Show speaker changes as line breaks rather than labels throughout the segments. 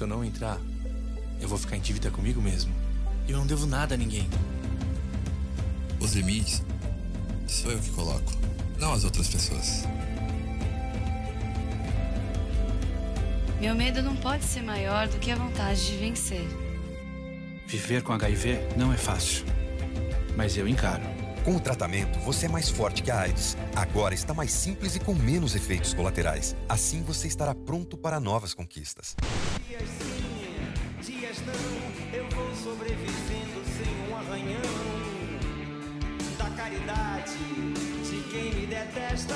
Se eu não entrar, eu vou ficar em dívida comigo mesmo. E eu não devo nada a ninguém.
Os limites sou eu que coloco, não as outras pessoas.
Meu medo não pode ser maior do que a vontade de vencer.
Viver com HIV não é fácil, mas eu encaro.
Com o tratamento, você é mais forte que a AIDS. Agora está mais simples e com menos efeitos colaterais. Assim você estará pronto para novas conquistas.
Sobrevivendo sem um arranhão da caridade de quem me detesta.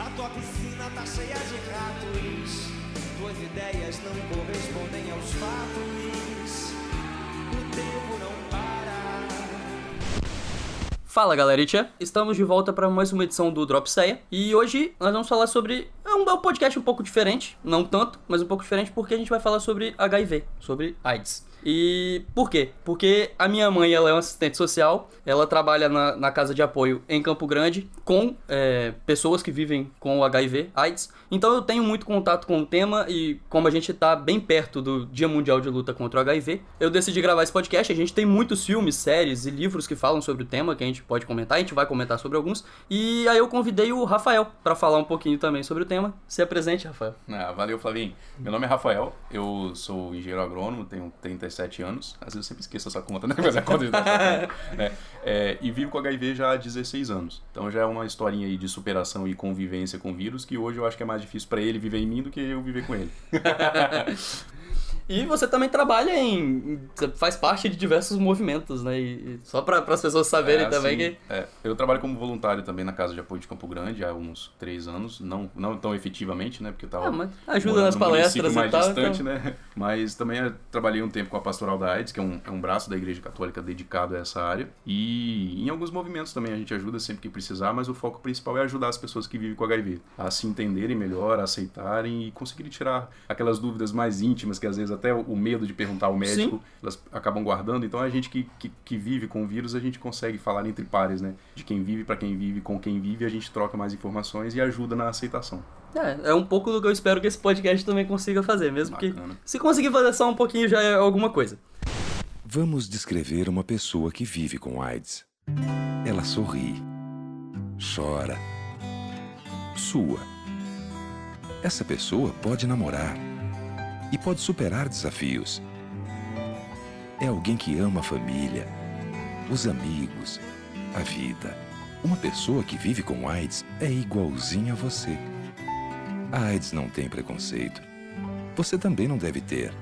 A tua piscina tá cheia de ratos, tuas ideias não correspondem aos fatos.
Fala galerinha, estamos de volta para mais uma edição do Drop Ceia e hoje nós vamos falar sobre. É é um podcast um pouco diferente, não tanto, mas um pouco diferente porque a gente vai falar sobre HIV, sobre AIDS. E por quê? Porque a minha mãe ela é uma assistente social, ela trabalha na, na casa de apoio em Campo Grande com é, pessoas que vivem com o HIV, AIDS. Então eu tenho muito contato com o tema e como a gente está bem perto do Dia Mundial de Luta contra o HIV, eu decidi gravar esse podcast. A gente tem muitos filmes, séries e livros que falam sobre o tema que a gente pode comentar, a gente vai comentar sobre alguns. E aí eu convidei o Rafael para falar um pouquinho também sobre o tema. Se apresente, Rafael.
Ah, valeu, Flavinho. Meu nome é Rafael, eu sou engenheiro agrônomo, tenho 37 anos. Às vezes eu sempre esqueço essa conta, né? Mas a conta de é, E vivo com HIV já há 16 anos. Então já é uma historinha aí de superação e convivência com vírus que hoje eu acho que é mais difícil para ele viver em mim do que eu viver com ele.
E você também trabalha em. Você faz parte de diversos movimentos, né? E, e só para as pessoas saberem
É,
também
assim,
que.
é, eu trabalho como voluntário também na Casa de Apoio de Campo Grande há uns três anos, não, não tão efetivamente, né? Porque eu tava
Ah, mas ajuda nas palestras e
mais
tal,
distante,
então-
né? Mas também trabalhei um tempo com a Pastoral da AIDS, que é um, é um braço da Igreja Católica dedicado a essa área. E em alguns movimentos também a gente ajuda sempre que precisar, mas o foco principal é ajudar as pessoas que vivem com HIV a se entenderem melhor, a aceitarem e conseguirem tirar aquelas dúvidas mais íntimas que às vezes até o medo de perguntar ao médico
Sim.
elas acabam guardando. Então a gente que, que, que vive com o vírus, a gente consegue falar entre pares, né? De quem vive para quem vive, com quem vive, a gente troca mais informações e ajuda na aceitação.
É, é um pouco do que eu espero que esse podcast também consiga fazer, mesmo que.
Bacana.
Se conseguir fazer só um pouquinho já é alguma coisa.
Vamos descrever uma pessoa que vive com AIDS. Ela sorri, chora, sua. Essa pessoa pode namorar e pode superar desafios. É alguém que ama a família, os amigos, a vida. Uma pessoa que vive com AIDS é igualzinha a você. A AIDS não tem preconceito. Você também não deve ter.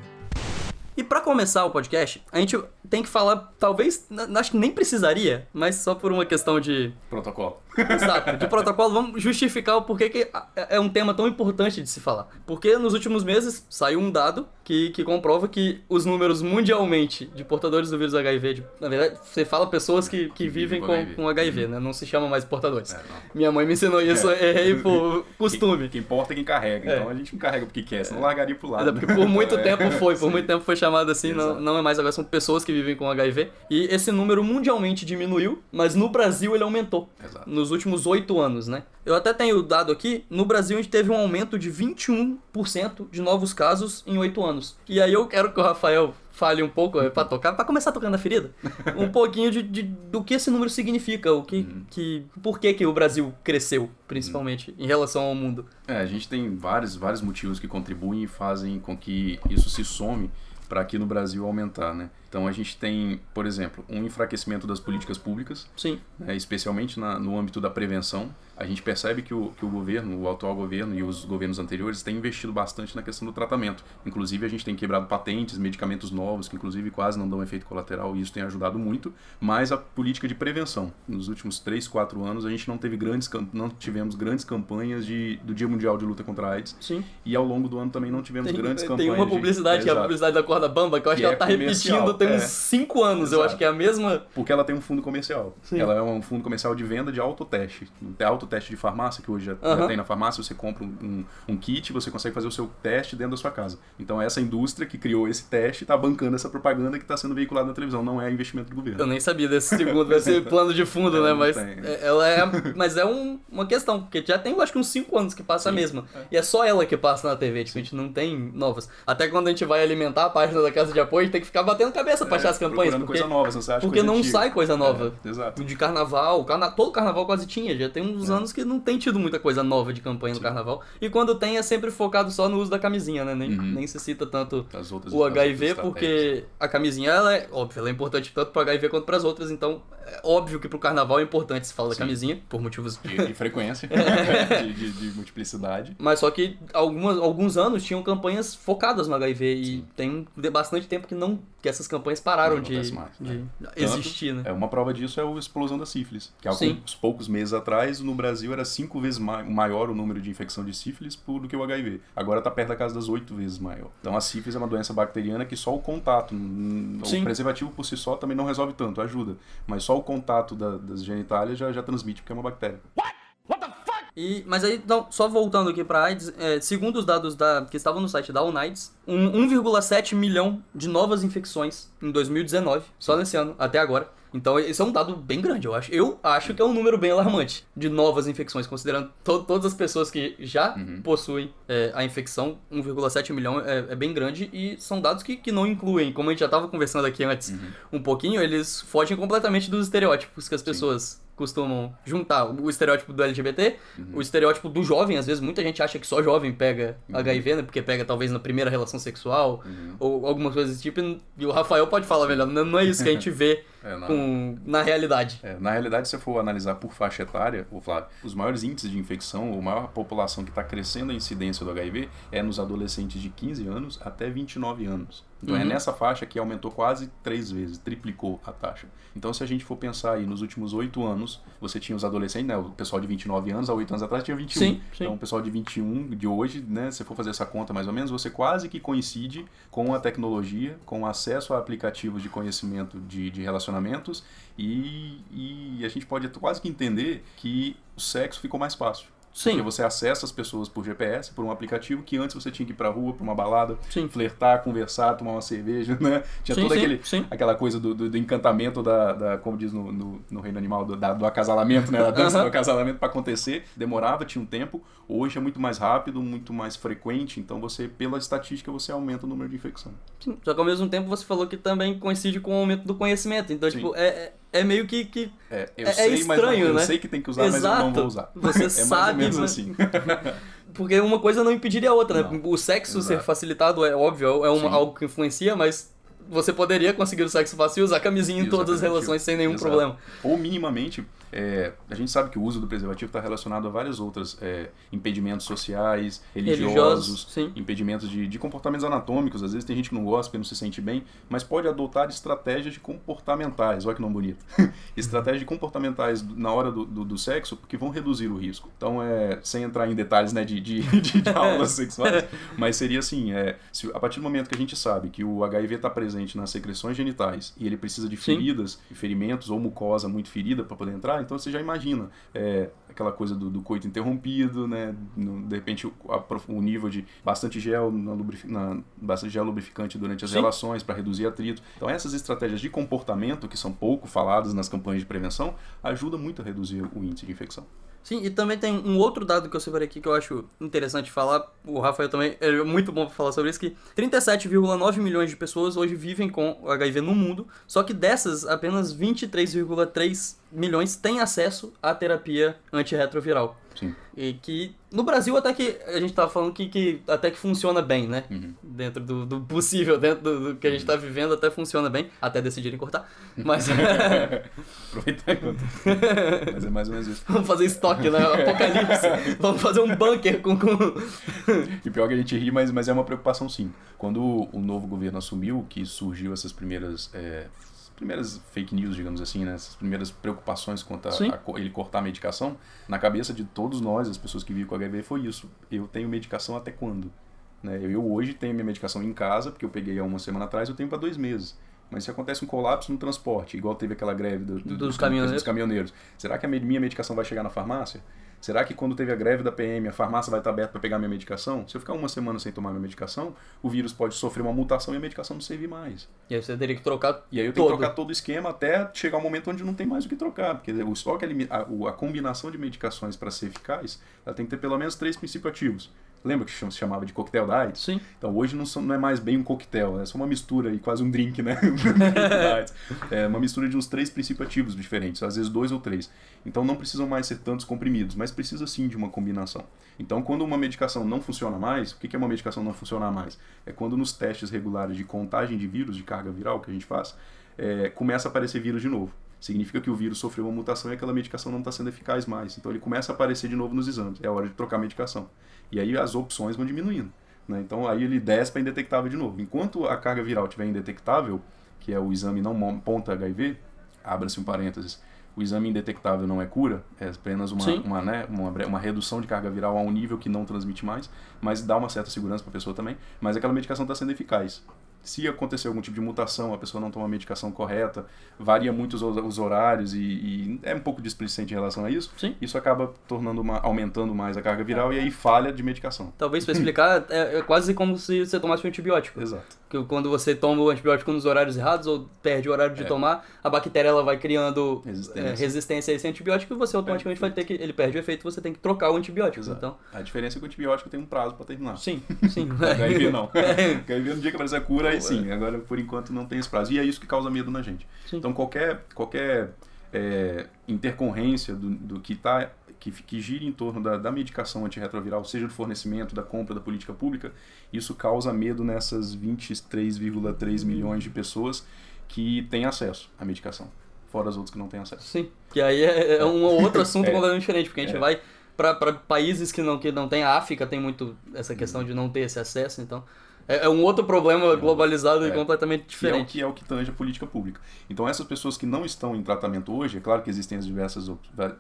E pra começar o podcast, a gente tem que falar, talvez, acho que nem precisaria, mas só por uma questão de.
Protocolo.
Exato, de protocolo, vamos justificar o porquê que a- é um tema tão importante de se falar. Porque nos últimos meses saiu um dado que, que comprova que os números mundialmente de portadores do vírus HIV, de- na verdade, você fala pessoas que, que vivem
com
com,
HIV.
com HIV, né? Não se chama mais portadores.
É.
Minha mãe me ensinou isso,
É.
errei por costume.
Quem, quem importa é quem carrega.
É.
Então a gente não carrega porque quer, senão largaria pro lado.
É porque por muito
É.
tempo foi, por muito tempo foi chamado assim, não, não é mais agora, são pessoas que vivem com HIV. E esse número mundialmente diminuiu, mas no Brasil ele aumentou.
Exato.
Nos últimos oito anos, né? Eu até tenho dado aqui, no Brasil a gente teve um aumento de 21% de novos casos em oito anos. E aí eu quero que o Rafael fale um pouco, é, pra tocar, pra começar tocando a ferida, um pouquinho de, de- do que esse número significa, o que, que, por que que o Brasil cresceu, principalmente, em relação ao mundo.
É, a gente tem vários, vários motivos que contribuem e fazem com que isso se some para aqui no Brasil aumentar, né? Então a gente tem, por exemplo, um enfraquecimento das políticas públicas,
Sim.
né, especialmente na- no âmbito da prevenção. A gente percebe que o, que o governo, o atual governo e os governos anteriores têm investido bastante na questão do tratamento. Inclusive, a gente tem quebrado patentes, medicamentos novos, que inclusive quase não dão efeito colateral, e isso tem ajudado muito. Mas a política de prevenção. Nos últimos 3, 4 anos, a gente não teve grandes, não tivemos grandes campanhas de, do Dia Mundial de Luta contra a AIDS.
Sim.
E ao longo do ano também não tivemos
Tem,
grandes
tem
campanhas.
uma
de-
publicidade, que é a publicidade da da Bamba, que eu acho
Que
que, ela
é
tá repetindo tem
é.
uns 5 anos. Eu
Exato.
acho que é a mesma.
Porque ela tem um fundo comercial.
Sim.
Ela é um fundo comercial de venda de autoteste. Tem autoteste de farmácia, que hoje já, já
Aham.
tem na farmácia, você compra um, um, kit, você consegue fazer o seu teste dentro da sua casa. Então essa indústria que criou esse teste está bancando essa propaganda que está sendo veiculada na televisão, não é investimento do governo.
Eu nem sabia desse segundo, vai ser plano de fundo,
É,
né? Mas
tem.
é- ela é. Mas é um- uma questão, porque já tem, eu acho que uns 5 anos que passa a mesma. E é só ela que passa na TV, tipo, a gente não tem novas. Até quando a gente vai alimentar a página da casa de apoio, a gente tem que ficar batendo cabeça pra achar as campanhas.
É, procurando
Porque,
coisa nova, você acha
porque não
antiga.
sai coisa nova.
É, exato.
De carnaval, carna... todo carnaval quase tinha, já tem uns anos que não tem tido muita coisa nova de campanha no carnaval. E quando tem é sempre focado só no uso da camisinha, né? Nem,
Uhum.
nem se cita tanto
As outras,
o
as
HIV, porque a camisinha, ela é, óbvio, ela é importante tanto pro HIV quanto pras outras, então é óbvio que pro carnaval é importante se fala da
Sim.
camisinha, por motivos.
De, de frequência, de, de- de multiplicidade.
Mas só que algumas, alguns anos tinham campanhas focadas no HIV e tem de- bastante tempo que não que essas campanhas pararam
Não
de,
mais, né?
existir, né?
É, uma prova disso é a explosão da sífilis. Que há
Sim.
alguns poucos meses atrás, no Brasil, era cinco vezes ma- maior o número de infecção de sífilis por- do que o HIV. Agora está perto da casa das oito vezes maior. Então a sífilis é uma doença bacteriana que só o contato,
Sim.
o preservativo por si só também não resolve tanto, ajuda. Mas só o contato da- das genitálias já, já transmite, porque é uma bactéria.
E, mas aí, não, só voltando aqui pra AIDS, é, segundo os dados da, que estavam no site da UNAIDS, um, 1,7 milhão de novas infecções em 2019, só nesse ano, até agora. Então, esse é um dado bem grande, eu acho. Eu acho que é um número bem alarmante de novas infecções, considerando to- todas as pessoas que já possuem é, a infecção. 1,7 milhão é, é bem grande e são dados que, que não incluem, como a gente já estava conversando aqui antes um pouquinho, eles fogem completamente dos estereótipos que as pessoas costumam juntar. O estereótipo do LGBT, o estereótipo do jovem, às vezes muita gente acha que só jovem pega HIV, né? Porque pega talvez na primeira relação sexual ou algumas coisas desse tipo. E o Rafael pode falar melhor. Não é isso que a gente vê
É, não.
com, na realidade.
É, na realidade, se você for analisar por faixa etária, o Flávio, os maiores índices de infecção, ou maior população que está crescendo a incidência do HIV é nos adolescentes de 15 anos até 29 anos. Então é
Uhum.
nessa faixa que aumentou quase três vezes, triplicou a taxa. Então se a gente for pensar aí nos últimos oito anos, você tinha os adolescentes, né, o pessoal de 29 anos, há oito anos atrás tinha 21.
Sim, sim.
Então o pessoal de 21 de hoje, né, se for fazer essa conta mais ou menos, você quase que coincide com a tecnologia, com o acesso a aplicativos de conhecimento de, de relacionamentos e, e a gente pode quase que entender que o sexo ficou mais fácil.
Sim.
Porque você acessa as pessoas por GPS, por um aplicativo que antes você tinha que ir pra rua, pra uma balada,
Sim.
flertar, conversar, tomar uma cerveja, né? Tinha
Sim,
todo
sim,
aquele,
sim.
aquela coisa do, do, do encantamento da, da, como diz no, no, no reino animal, do, da- do acasalamento, né? Da dança do acasalamento para acontecer. Demorava, tinha um tempo. Hoje é muito mais rápido, muito mais frequente. Então você, pela estatística, você aumenta o número de infecção.
Sim. Só que ao mesmo tempo você falou que também coincide com o aumento do conhecimento. Então, tipo, é, é, é meio que. que
É, eu
É- é
sei, mas não,
estranho,
eu
né?
sei que tem que usar, mas eu não
Exato.
vou usar.
Você
é mais
sabe,
ou menos
mas-
assim.
Porque uma coisa não impediria a outra, né?
Não.
O sexo ser
Exato.
facilitado é óbvio, é uma, algo que influencia, mas você poderia conseguir o sexo fácil e usar camisinha em todas as relações sem nenhum
Exato.
problema.
Ou minimamente, é, a gente sabe que o uso do preservativo está relacionado a vários outros é, impedimentos sociais, religiosos,
Religiosos,
impedimentos de, de comportamentos anatômicos. Às vezes tem gente que não gosta, porque não se sente bem, mas pode adotar estratégias de comportamentais. Olha que não bonito. estratégias de comportamentais na hora do, do, do sexo, porque vão reduzir o risco. Então, é, sem entrar em detalhes né, de, de, de, de aulas sexuais, mas seria assim: é, se, a partir do momento que a gente sabe que o HIV está presente nas secreções genitais e ele precisa de feridas, ferimentos ou mucosa muito ferida para poder entrar, então você já imagina é, aquela coisa do, do coito interrompido, né? no- de repente o, a o nível de bastante gel, na na- bastante gel lubrificante durante as
Sim.
relações para reduzir atrito. Então essas estratégias de comportamento que são pouco faladas nas campanhas de prevenção ajudam muito a reduzir o índice de infecção.
Sim, e também tem um outro dado que eu separei aqui que eu acho interessante falar. O Rafael também é muito bom pra falar sobre isso, que 37,9 milhões de pessoas hoje vivem com HIV no mundo, só que dessas, apenas 23,3 milhões têm acesso à terapia antirretroviral.
Sim.
E que no Brasil até que a gente tava falando que, que até que funciona bem, né?
Uhum.
Dentro do, do possível, dentro do, do que a gente tá vivendo, até funciona bem, até decidirem cortar. Mas
Aproveitar enquanto. Mas é mais ou menos isso.
vamos fazer estoque, né? Apocalipse. Vamos fazer um bunker com, com...
E pior que a gente ri, mas, mas é uma preocupação sim. Quando o, o novo governo assumiu, que surgiu essas primeiras, é, primeiras fake news, digamos assim, né? essas primeiras preocupações quanto a, a ele cortar a medicação, na cabeça de todos nós, as pessoas que vivem com HIV, foi isso. Eu tenho medicação até quando? Né? Eu hoje tenho minha medicação em casa, porque eu peguei há uma semana atrás, eu tenho para dois meses. Mas se acontece um colapso no transporte, igual teve aquela greve do- do-
Dos caminhoneiros.
dos caminhoneiros, será que a minha medicação vai chegar na farmácia? Será que quando teve a greve da PM, a farmácia vai estar aberta para pegar minha medicação? Se eu ficar uma semana sem tomar minha medicação, o vírus pode sofrer uma mutação e a medicação não servir mais.
E aí você teria que trocar
E aí eu tenho
todo.
que trocar todo o esquema até chegar um momento onde não tem mais o que trocar. Porque o estoque, a, a combinação de medicações para ser eficaz, ela tem que ter pelo menos três princípios ativos. Lembra que se chamava de coquetel da AIDS?
Sim.
Então hoje não, são- não é mais bem um coquetel, é só uma mistura e quase um drink, né? É uma mistura de uns três princípios ativos diferentes, às vezes dois ou três. Então não precisam mais ser tantos comprimidos, mas precisa sim de uma combinação. Então quando uma medicação não funciona mais, o que que é uma medicação não funcionar mais? É quando nos testes regulares de contagem de vírus, de carga viral que a gente faz, é, começa a aparecer vírus de novo. Significa que o vírus sofreu uma mutação e aquela medicação não está sendo eficaz mais. Então ele começa a aparecer de novo nos exames. É hora de trocar a medicação. E aí as opções vão diminuindo. né? Então aí ele desce para indetectável de novo. Enquanto a carga viral estiver indetectável, que é o exame não ponta HIV, abra-se um parênteses, o exame indetectável não é cura, é apenas uma, uma, né, uma, uma redução de carga viral a um nível que não transmite mais, mas dá uma certa segurança para a pessoa também, mas aquela medicação está sendo eficaz. Se acontecer algum tipo de mutação, a pessoa não toma a medicação correta, varia muito os, os horários e, e é um pouco displicente em relação a isso,
Sim.
isso acaba tornando uma, aumentando mais a carga viral e aí falha de medicação.
Talvez pra explicar, é, é quase como se você tomasse um antibiótico.
Exato.
Que quando você toma o antibiótico nos horários errados ou perde o horário de
É.
tomar, a bactéria ela vai criando
Resistência.
é, resistência a esse antibiótico e você automaticamente vai ter que. Ele perde o efeito você tem que trocar o antibiótico.
Exato.
Então,
A diferença é que o antibiótico tem um prazo para terminar.
sim, sim.
HIV não.
É.
HIV no dia que aparecer a cura, aí sim. Agora, por enquanto, não tem esse prazo. E é isso que causa medo na gente.
Sim.
Então, qualquer, qualquer é, intercorrência do, do que tá que, que gira em torno da, da medicação antirretroviral, seja do fornecimento, da compra, da política pública, isso causa medo nessas 23,3 milhões de pessoas que têm acesso à medicação, fora as outras que não têm acesso.
Sim. Que aí é, é um outro assunto
É.
completamente diferente, porque a gente
É.
vai pra países que não, que não tem, a África tem muito essa questão de não ter esse acesso, então. É, é um outro problema globalizado e
É.
completamente
que é, o,
diferente.
que é o que tange a política pública. Então, essas pessoas que não estão em tratamento hoje, é claro que existem as diversas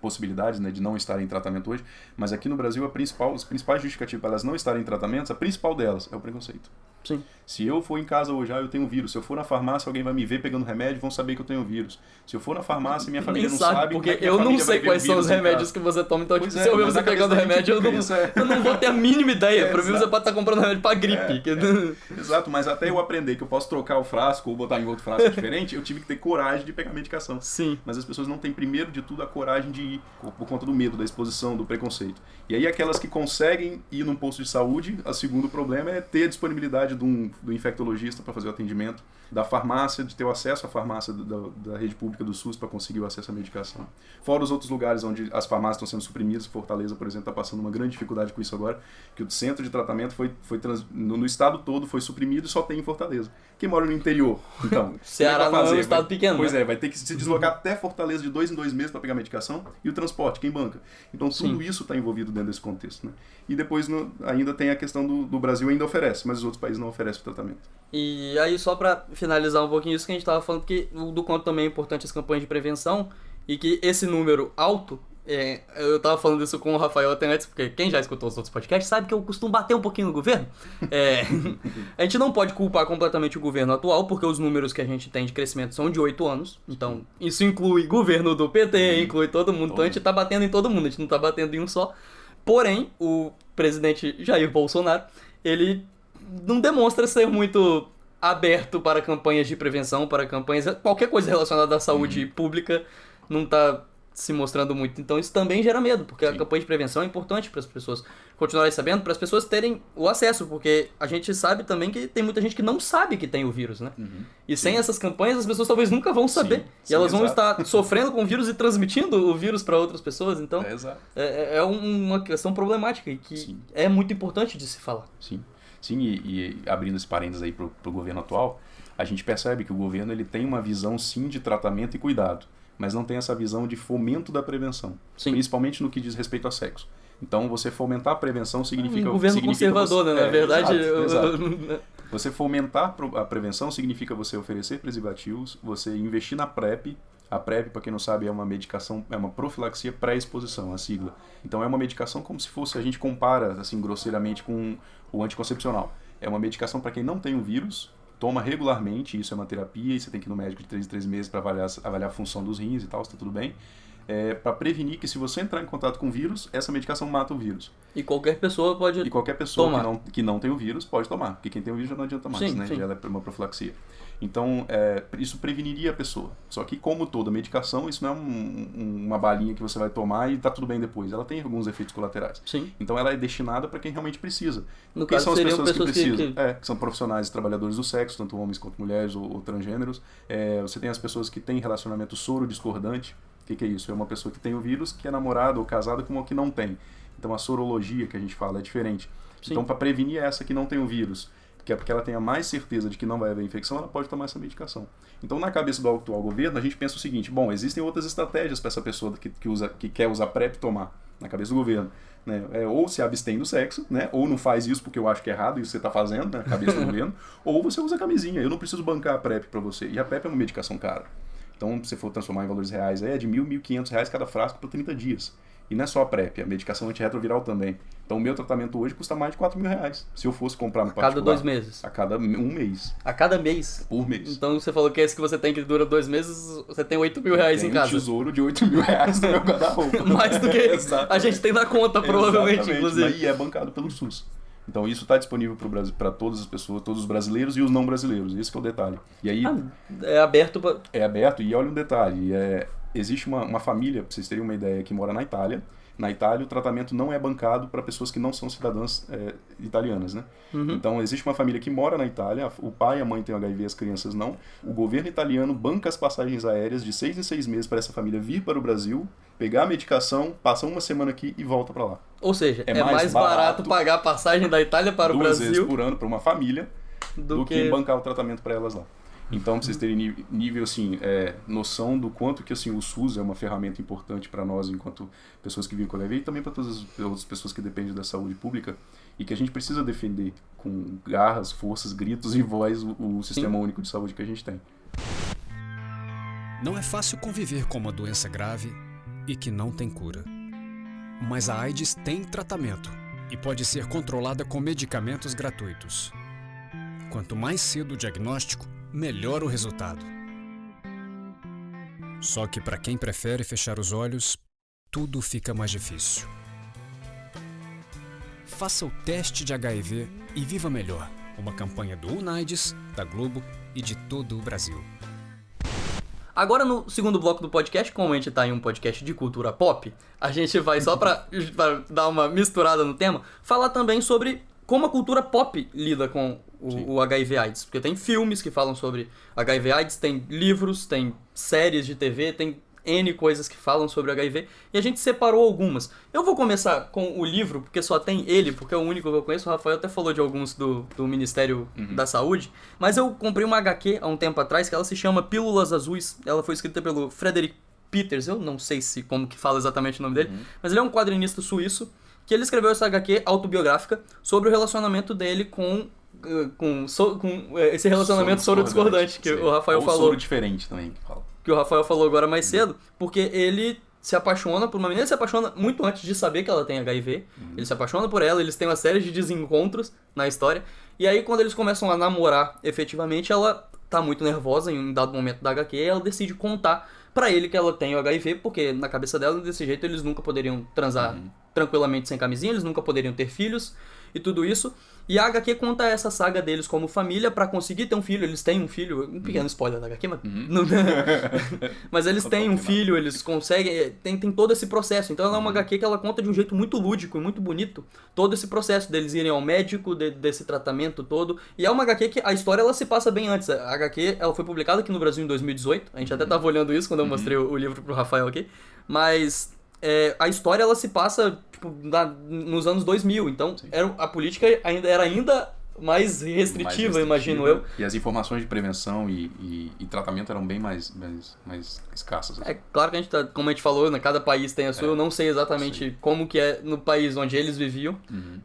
possibilidades né, de não estarem em tratamento hoje, mas aqui no Brasil, a principal, os principais justificativos para elas não estarem em tratamento, a principal delas é o preconceito.
Sim.
Se eu for em casa hoje, ah, eu tenho vírus. Se eu for na farmácia, alguém vai me ver pegando remédio, vão saber que eu tenho vírus. Se eu for na farmácia, minha família
Nem
não
sabe, porque
é
eu não sei quais são os remédios que você toma, então, tipo,
é,
se eu ver você pegando
gente
remédio, eu não,
é.
eu não vou ter a mínima ideia.
É,
pra mim, você pode estar comprando remédio pra gripe.
Exato, mas até eu aprender que eu posso trocar o frasco ou botar em outro frasco diferente, eu tive que ter coragem de pegar a medicação.
Sim.
Mas as pessoas não têm, primeiro de tudo, a coragem de ir por, conta do medo, da exposição, do preconceito. E aí, aquelas que conseguem ir num posto de saúde, o segundo problema é ter a disponibilidade de um, do infectologista para fazer o atendimento, da farmácia, de ter o acesso à farmácia do- da, da rede pública do SUS para conseguir o acesso à medicação. Fora os outros lugares onde as farmácias estão sendo suprimidas, Fortaleza, por exemplo, está passando uma grande dificuldade com isso agora, que o centro de tratamento foi, foi trans- no, no estado todo foi suprimido e só tem em Fortaleza. Quem mora no interior, então,
Ceará
é
não é um estado
Vai-
pequeno,
Pois
né?
é, vai ter que se deslocar até Fortaleza de dois em dois meses para pegar medicação e o transporte, quem banca. Então tudo isso está envolvido dentro desse contexto. Né? E depois no- ainda tem a questão do, do Brasil ainda oferece, mas os outros países não oferecem o tratamento.
E aí, só pra finalizar um pouquinho isso que a gente tava falando, que o do quanto também é importante as campanhas de prevenção e que esse número alto, é, eu tava falando isso com o Rafael até antes, porque quem já escutou os outros podcasts sabe que eu costumo bater um pouquinho no governo. É, a gente não pode culpar completamente o governo atual, porque os números que a gente tem de crescimento são de 8 anos. Então, isso inclui governo do PT, inclui todo mundo. Então, a gente tá batendo em todo mundo, a gente não tá batendo em um só. Porém, o presidente Jair Bolsonaro, ele não demonstra ser muito aberto para campanhas de prevenção, para campanhas. qualquer coisa relacionada à saúde
Uhum.
pública não tá se mostrando muito. Então isso também gera medo, porque a
Sim.
campanha de prevenção é importante para as pessoas continuarem sabendo, para as pessoas terem o acesso, porque a gente sabe também que tem muita gente que não sabe que tem o vírus, né? E sem essas campanhas as pessoas talvez nunca vão saber. e
sim,
elas vão
exato.
estar sofrendo com o vírus e transmitindo o vírus para outras pessoas. Então
exato.
é, é um- uma questão problemática e que
Sim.
é muito importante de se falar.
Sim, sim e, e abrindo esse parênteses aí pro, pro governo atual, a gente percebe que o governo ele tem uma visão sim de tratamento e cuidado, mas não tem essa visão de fomento da prevenção,
Sim.
principalmente no que diz respeito ao sexo. Então, você fomentar a prevenção significa
um governo
significa
conservador,
você-
né? Na
é,
verdade,
exato, exato. Você fomentar a prevenção significa você oferecer preservativos, você investir na PrEP, A PrEP, para quem não sabe, é uma medicação, é uma profilaxia pré-exposição, a sigla. Então é uma medicação como se fosse, a gente compara, assim, grosseiramente com o anticoncepcional. É uma medicação para quem não tem o vírus, toma regularmente, isso é uma terapia, e você tem que ir no médico de 3 em 3 meses para avaliar, avaliar a função dos rins e tal, se tá tudo bem. É, para prevenir que se você entrar em contato com o vírus, essa medicação mata o vírus.
E qualquer pessoa pode.
E qualquer pessoa
Tomar.
que não, que não tem o vírus pode tomar, porque quem tem o vírus já não adianta mais,
Sim,
né?
sim.
Já é uma profilaxia. Então, é, isso preveniria a pessoa. Só que, como toda medicação, isso não é um- um- uma balinha que você vai tomar e tá tudo bem depois. Ela tem alguns efeitos colaterais.
Sim.
Então, ela é destinada para quem realmente precisa.
No
Quem
caso,
são as pessoas,
pessoas
que
que-
precisam?
que-
É, que são profissionais e trabalhadores do sexo, tanto homens quanto mulheres ou, ou transgêneros. É, você tem as pessoas que têm relacionamento soro discordante. O que, que é isso? É uma pessoa que tem o vírus, que é namorada ou casada com uma que não tem. Então a sorologia que a gente fala é diferente.
Sim.
Então, para prevenir essa que não tem o vírus, que é porque ela tenha mais certeza de que não vai haver infecção, ela pode tomar essa medicação. Então, na cabeça do atual governo, a gente pensa o seguinte: bom, existem outras estratégias para essa pessoa que, que, usa, que quer usar PrEP tomar, na cabeça do governo. Né? É, ou se abstém do sexo, né? ou não faz isso porque eu acho que é errado, isso você está fazendo, na cabeça do governo, ou você usa camisinha. Eu não preciso bancar a PrEP para você. E a PrEP é uma medicação cara. Então, se for transformar em valores reais, é de R$ 1.000, 1.500 reais cada frasco por 30 dias. E não é só a PrEP, é a medicação antirretroviral também. Então, o meu tratamento hoje custa mais de 4 mil reais. Se eu fosse comprar no
A cada
particular.
dois meses.
A cada um mês.
A cada mês.
Por mês.
Então você falou que esse que você tem que dura dois meses, você tem 8 mil reais
Tem
em
um
casa.
tesouro de 8 mil reais no meu guarda-roupa.
Mais do que a gente tem na conta, provavelmente,
Exatamente,
inclusive.
E é bancado pelo SUS. Então isso está disponível para todas as pessoas, todos os brasileiros e os não brasileiros. Esse que é o detalhe. E aí
Ah, é aberto pra.
é aberto e olha um detalhe. É, existe uma, uma família, para vocês terem uma ideia, que mora na Itália. Na Itália, o tratamento não é bancado para pessoas que não são cidadãs é, italianas, né?
Uhum.
Então, existe uma família que mora na Itália, o pai e a mãe têm HIV, as crianças não. O governo italiano banca as passagens aéreas de seis em seis meses para essa família vir para o Brasil, pegar a medicação, passa uma semana aqui e volta para lá.
Ou seja, é,
É
mais,
mais
barato,
barato
pagar a passagem da Itália para o
Duas vezes
Brasil
por ano para uma família
do,
do
que.
que bancar o tratamento para elas lá. Então, pra vocês terem nível, assim, é, noção do quanto que, assim, o SUS é uma ferramenta importante para nós enquanto pessoas que vivem com HIV e também para todas as outras pessoas que dependem da saúde pública e que a gente precisa defender com garras, forças, gritos e voz o, o sistema único de saúde que a gente tem.
Não é fácil conviver com uma doença grave e que não tem cura. Mas a AIDS tem tratamento e pode ser controlada com medicamentos gratuitos. Quanto mais cedo o diagnóstico, melhor o resultado. Só que para quem prefere fechar os olhos, tudo fica mais difícil. Faça o teste de HIV e viva melhor. Uma campanha do Unides, da Globo e de todo o Brasil.
Agora, no segundo bloco do podcast, como a gente tá em um podcast de cultura pop, a gente vai só pra dar uma misturada no tema, falar também sobre como a cultura pop lida com o, o HIV AIDS. Porque tem filmes que falam sobre HIV AIDS, tem livros, tem séries de TV, tem N coisas que falam sobre HIV, e a gente separou algumas. Eu vou começar com o livro, porque só tem ele, porque é o único que eu conheço. O Rafael até falou de alguns do, do Ministério da Saúde, mas eu comprei uma HQ há um tempo atrás que ela se chama Pílulas Azuis. Ela foi escrita pelo Frederick Peters, eu não sei se como que fala exatamente o nome dele, mas ele é um quadrinista suíço que ele escreveu essa HQ autobiográfica sobre o relacionamento dele com com, com eh, esse relacionamento soro discordante que
Sim.
o Rafael
Ou
falou
soro diferente também que fala.
que o Rafael falou agora mais cedo, porque ele se apaixona por uma menina, ele se apaixona muito antes de saber que ela tem HIV. Ele se apaixona por ela, eles têm uma série de desencontros na história. E aí, quando eles começam a namorar efetivamente, ela tá muito nervosa em um dado momento da HQ e ela decide contar pra ele que ela tem o HIV, porque na cabeça dela, desse jeito, eles nunca poderiam transar tranquilamente sem camisinha, eles nunca poderiam ter filhos e tudo isso. E a HQ conta essa saga deles como família pra conseguir ter um filho. Eles têm um filho, um pequeno spoiler da HQ, mas, não- mas eles têm um filho, eles conseguem, é, tem, tem todo esse processo. Então ela é uma HQ que ela conta de um jeito muito lúdico e muito bonito todo esse processo deles irem ao médico, de- desse tratamento todo. E é uma HQ que a história ela se passa bem antes. A HQ ela foi publicada aqui no Brasil em 2018. A gente até tava olhando isso quando eu mostrei o, o livro pro Rafael aqui. Mas é, a história ela se passa tipo, na- nos anos 2000. Então era, a política ainda era ainda mais restritiva,
Mais
imagino
restritiva.
eu.
E as informações de prevenção e, e- e tratamento eram bem mais, mais, mais escassas. assim.
É claro que a gente tá, como a gente falou, né, cada país tem a sua, eu não sei exatamente como que é no país onde eles viviam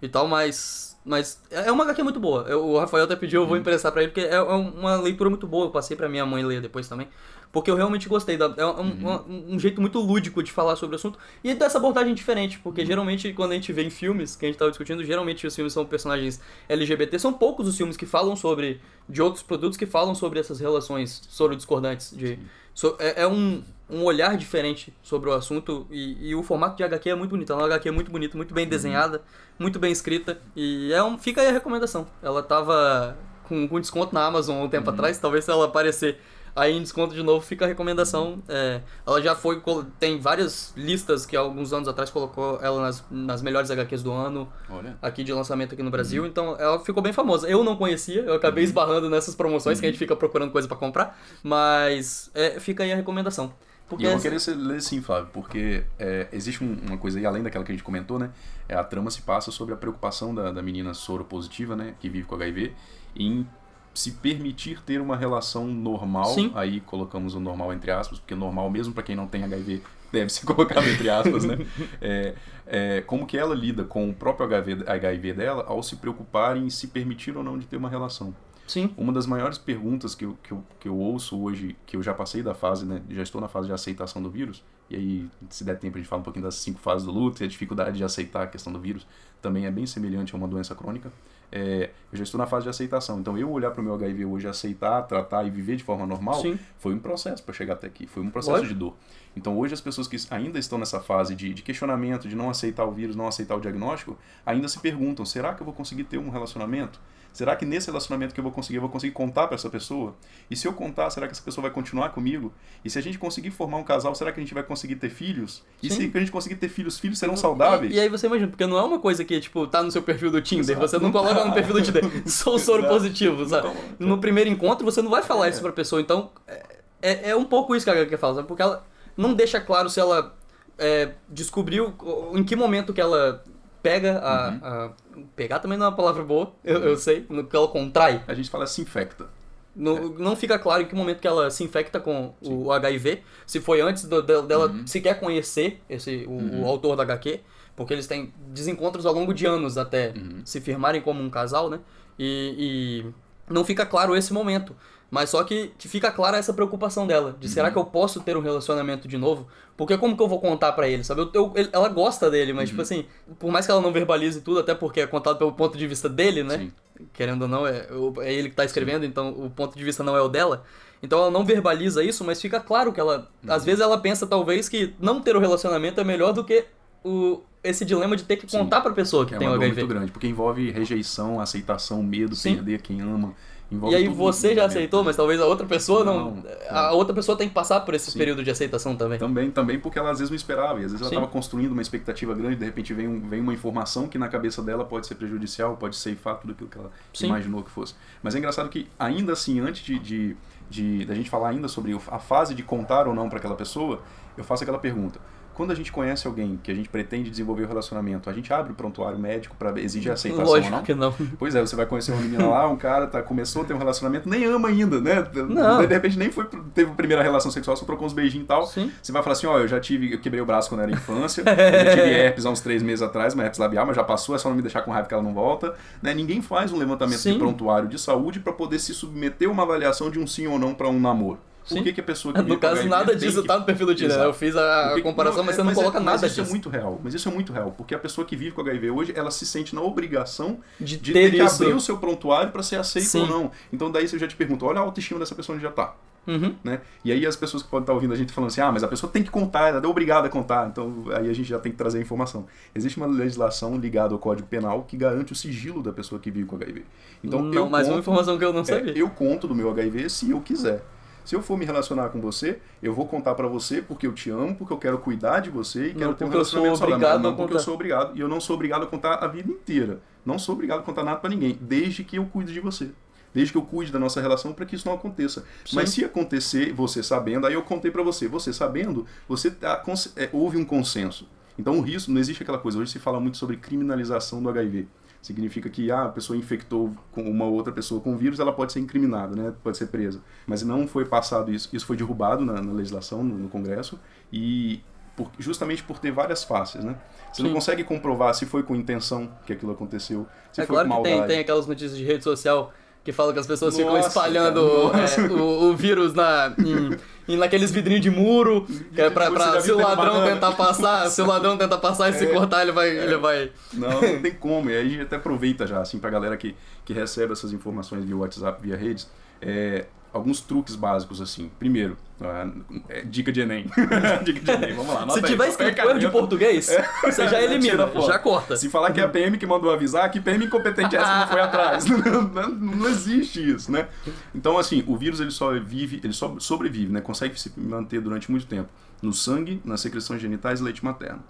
e tal, mas mas é uma HQ muito boa. Eu- o Rafael até pediu, eu vou emprestar pra ele porque é é uma leitura muito boa, eu passei pra minha mãe ler depois também. porque eu realmente gostei. Da, é um,
Uhum.
um- um jeito muito lúdico de falar sobre o assunto e dessa abordagem diferente, porque
Uhum.
geralmente quando a gente vê em filmes, que a gente tava discutindo, geralmente os filmes são personagens LGBT, são poucos os filmes que falam sobre, de outros produtos que falam sobre essas relações soro-discordantes. De, so- é é um, um olhar diferente sobre o assunto e, e o formato de HQ é muito bonito. É uma HQ muito bonita, muito bem desenhada, muito bem escrita e é um, fica aí a recomendação. Ela tava com, com desconto na Amazon um tempo atrás, talvez se ela aparecer aí em desconto de novo, fica a recomendação. É, ela já foi, tem várias listas que alguns anos atrás colocou ela nas, nas melhores HQs do ano,
Olha.
aqui de lançamento aqui no Brasil, então ela ficou bem famosa. Eu não conhecia, eu acabei esbarrando nessas promoções que a gente fica procurando coisa pra comprar, mas é, fica aí a recomendação. Porque
E eu vou querer ler sim, Flávio, porque é, existe um- uma coisa aí, além daquela que a gente comentou, né? É, a trama se passa sobre a preocupação da, da menina soro positiva, né? Que vive com HIV, em se permitir ter uma relação normal.
Sim.
Aí colocamos o normal entre aspas, porque normal, mesmo para quem não tem HIV, deve ser colocado entre aspas, né? É, é, como que ela lida com o próprio HIV, HIV dela ao se preocupar em se permitir ou não de ter uma relação.
Sim.
Uma das maiores perguntas que eu, que, eu, que eu ouço hoje, que eu já passei da fase, né? Já estou na fase de aceitação do vírus. E aí, se der tempo, a gente fala um pouquinho das cinco fases do luto e a dificuldade de aceitar a questão do vírus. Também é bem semelhante a uma doença crônica. É, eu já estou na fase de aceitação. Então, eu olhar para o meu HIV hoje, aceitar, tratar e viver de forma normal,
Sim.
foi um processo para chegar até aqui. Foi um processo
Lógico.
de dor. Então, hoje, as pessoas que ainda estão nessa fase de, de questionamento, de não aceitar o vírus, não aceitar o diagnóstico, ainda se perguntam: será que eu vou conseguir ter um relacionamento? Será que nesse relacionamento que eu vou conseguir, eu vou conseguir contar para essa pessoa? E se eu contar, será que essa pessoa vai continuar comigo? E se a gente conseguir formar um casal, será que a gente vai conseguir ter filhos? E
Sim.
se a gente conseguir ter filhos, filhos serão saudáveis?
E, e aí você imagina, porque não é uma coisa que, tipo, tá no seu perfil do Tinder.
Exato.
Você não coloca no perfil do Tinder, sou soro positivo, sabe?
Não.
No primeiro encontro, você não vai falar
É.
isso pra pessoa. Então, é, é, é um pouco isso que a HQ fala, sabe? Porque ela não deixa claro se ela é, descobriu em que momento que ela pega a.
Uhum.
a- pegar também não é uma palavra boa, eu, eu sei, no que ela contrai.
A gente fala se infecta.
No- Não fica claro em que momento que ela se infecta com o HIV, se foi antes do- de- dela
Uhum.
sequer conhecer esse, o, o autor da HQ, porque eles têm desencontros ao longo de anos até
Uhum.
se firmarem como um casal, né? E não fica claro esse momento. Mas só que, que fica clara essa preocupação dela, de será que eu posso ter um relacionamento de novo? Porque como que eu vou contar pra ele, sabe? Eu, eu- ele- ela gosta dele, mas tipo assim, por mais que ela não verbalize tudo, até porque é contado pelo ponto de vista dele, né?
Sim.
querendo ou não, é, é ele que tá escrevendo, então o ponto de vista não é o dela. Então ela não verbaliza isso, mas fica claro que ela. Às vezes ela pensa, talvez, que não ter o relacionamento é melhor do que o, esse dilema de ter que contar pra pessoa que
É
tem
uma
o HIV.
muito grande, porque envolve rejeição, aceitação, medo,
Sim.
perder quem ama. Envolve
E aí você já
dentro.
aceitou, mas talvez a outra pessoa não.
Não,
a outra pessoa tem que passar por esse
Sim.
período de aceitação também.
Também, também porque ela às vezes não esperava, e às vezes ela estava construindo uma expectativa grande, de repente vem, um- vem uma informação que na cabeça dela pode ser prejudicial, pode ceifar tudo aquilo que ela
Sim.
imaginou que fosse. Mas é engraçado que, ainda assim, antes de, de, de, da gente falar ainda sobre a fase de contar ou não para aquela pessoa, eu faço aquela pergunta. Quando a gente conhece alguém que a gente pretende desenvolver o relacionamento, a gente abre o prontuário médico para exigir aceitação ou
Lógico
não?
que não.
Pois é, você vai conhecer uma menina lá, um cara tá, começou a ter um relacionamento, nem ama ainda, né?
Não.
De repente nem foi, teve a primeira relação sexual, só trocou uns beijinhos e tal.
Sim.
Você vai falar assim, ó, eu já tive, eu quebrei o braço quando era infância, eu já tive herpes há uns três meses atrás, uma herpes labial, mas já passou, é só não me deixar com raiva que ela não volta. Né? Ninguém faz um levantamento
Sim.
de prontuário de saúde para poder se submeter a uma avaliação de um sim ou não para um namoro. Por
Sim.
que, que a pessoa que
No caso, nada disso
que-
tá no perfil do Tinder. né? Eu fiz a
Porque-
comparação, mas você não
é-
coloca
mas
nada
isso
disso.
é muito real. Mas isso é muito real, porque a pessoa que vive com HIV hoje, ela se sente na obrigação
De
de
ter
ter que abrir o seu prontuário para ser aceito
Sim.
ou não. Então daí você já te pergunta, olha a autoestima dessa pessoa onde já tá.
Uhum.
Né? E aí as pessoas que podem estar ouvindo a gente falando assim, ah, mas a pessoa tem que contar, ela é obrigada a contar. Então aí a gente já tem que trazer a informação. Existe uma legislação ligada ao Código Penal que garante o sigilo da pessoa que vive com HIV. Então
não,
eu
mais uma
conto-
informação que eu não
é,
sabia.
eu conto do meu HIV se eu quiser. Se eu for me relacionar com você, eu vou contar pra você porque eu te amo, porque eu quero cuidar de você e quero ter um
porque eu sou
relacionamento saudável. Não porque eu sou obrigado. E eu não sou obrigado a contar a vida inteira. Não sou obrigado a contar nada pra ninguém, desde que eu cuide de você. Desde que eu cuide da nossa relação para que isso não aconteça.
Sim.
Mas se acontecer, você sabendo, aí eu contei pra você, você sabendo, você tá, é, houve um consenso. Então o risco, não existe aquela coisa. Hoje se fala muito sobre criminalização do HIV. Significa que ah, a pessoa infectou com uma outra pessoa com vírus, ela pode ser incriminada, né? pode ser presa. Mas não foi passado isso. Isso foi derrubado na, na legislação, no, no Congresso, e por- justamente por ter várias faces. Né? Você não
Sim.
consegue comprovar se foi com intenção que aquilo aconteceu, se
é
foi
claro
com
que
maldade.
tem, tem aquelas notícias de rede social Que fala que as pessoas ficam
Nossa,
espalhando
cara, nossa.
é, o, o vírus na, em, em naqueles vidrinhos de muro, que é pra,
Você
pra se o ladrão
banana?
tentar passar, se o ladrão tentar passar e se
É.
cortar, ele vai. Ele vai.
Não, não tem como. E aí a gente até aproveita já, assim, pra galera que, que recebe essas informações via WhatsApp, via redes, é, alguns truques básicos, assim. Primeiro, ah, é, dica de Enem. dica de Enem, vamos lá.
Se
aí,
tiver escrito erro de português, você já elimina, já corta.
Se falar que é a PM que mandou avisar, que PM incompetente é essa que não foi atrás. não, não existe isso, né? Então, assim, o vírus ele só vive, ele só sobrevive, né? Consegue se manter durante muito tempo no sangue, nas secreções genitais e leite materno.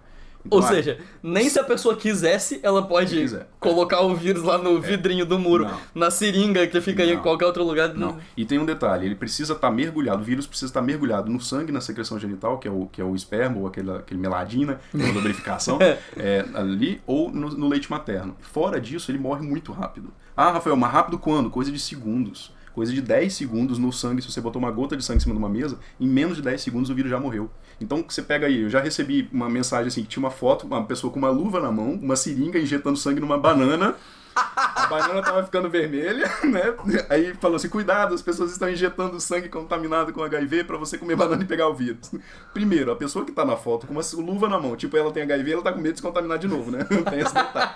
Então,
Ou seja, nem se a pessoa quisesse, ela pode
quiser.
colocar o vírus lá no vidrinho do muro,
Não.
na seringa que fica em
Não.
qualquer outro lugar.
Não. E tem um detalhe, ele precisa estar mergulhado, o vírus precisa estar mergulhado no sangue, na secreção genital, que é o, que é o esperma, ou aquele, aquele meladina, é a lubrificação, é, ali, ou no, no leite materno. Fora disso, ele morre muito rápido. Ah, Rafael, mas rápido quando? Coisa de segundos. Coisa de 10 segundos no sangue, se você botou uma gota de sangue em cima de uma mesa, em menos de 10 segundos o vírus já morreu. Então você pega aí, eu já recebi uma mensagem assim, que tinha uma foto, uma pessoa com uma luva na mão, uma seringa injetando sangue numa banana, a banana tava ficando vermelha, né? Aí falou assim: cuidado, as pessoas estão injetando sangue contaminado com HIV pra você comer banana e pegar o vírus. Primeiro, a pessoa que tá na foto com uma luva na mão, tipo, ela tem HIV, ela tá com medo de se contaminar de novo, né? Não tem esse detalhe.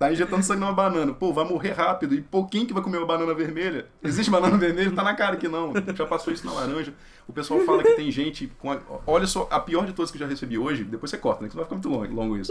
Tá injetando sangue numa banana. Pô, vai morrer rápido. E pouquinho que vai comer uma banana vermelha. Existe banana vermelha? Tá na cara que não. Já passou isso na laranja. O pessoal fala que tem gente com. A... Olha só, a pior de todas que eu já recebi hoje, depois você corta, né? Que senão vai ficar muito longo, longo isso.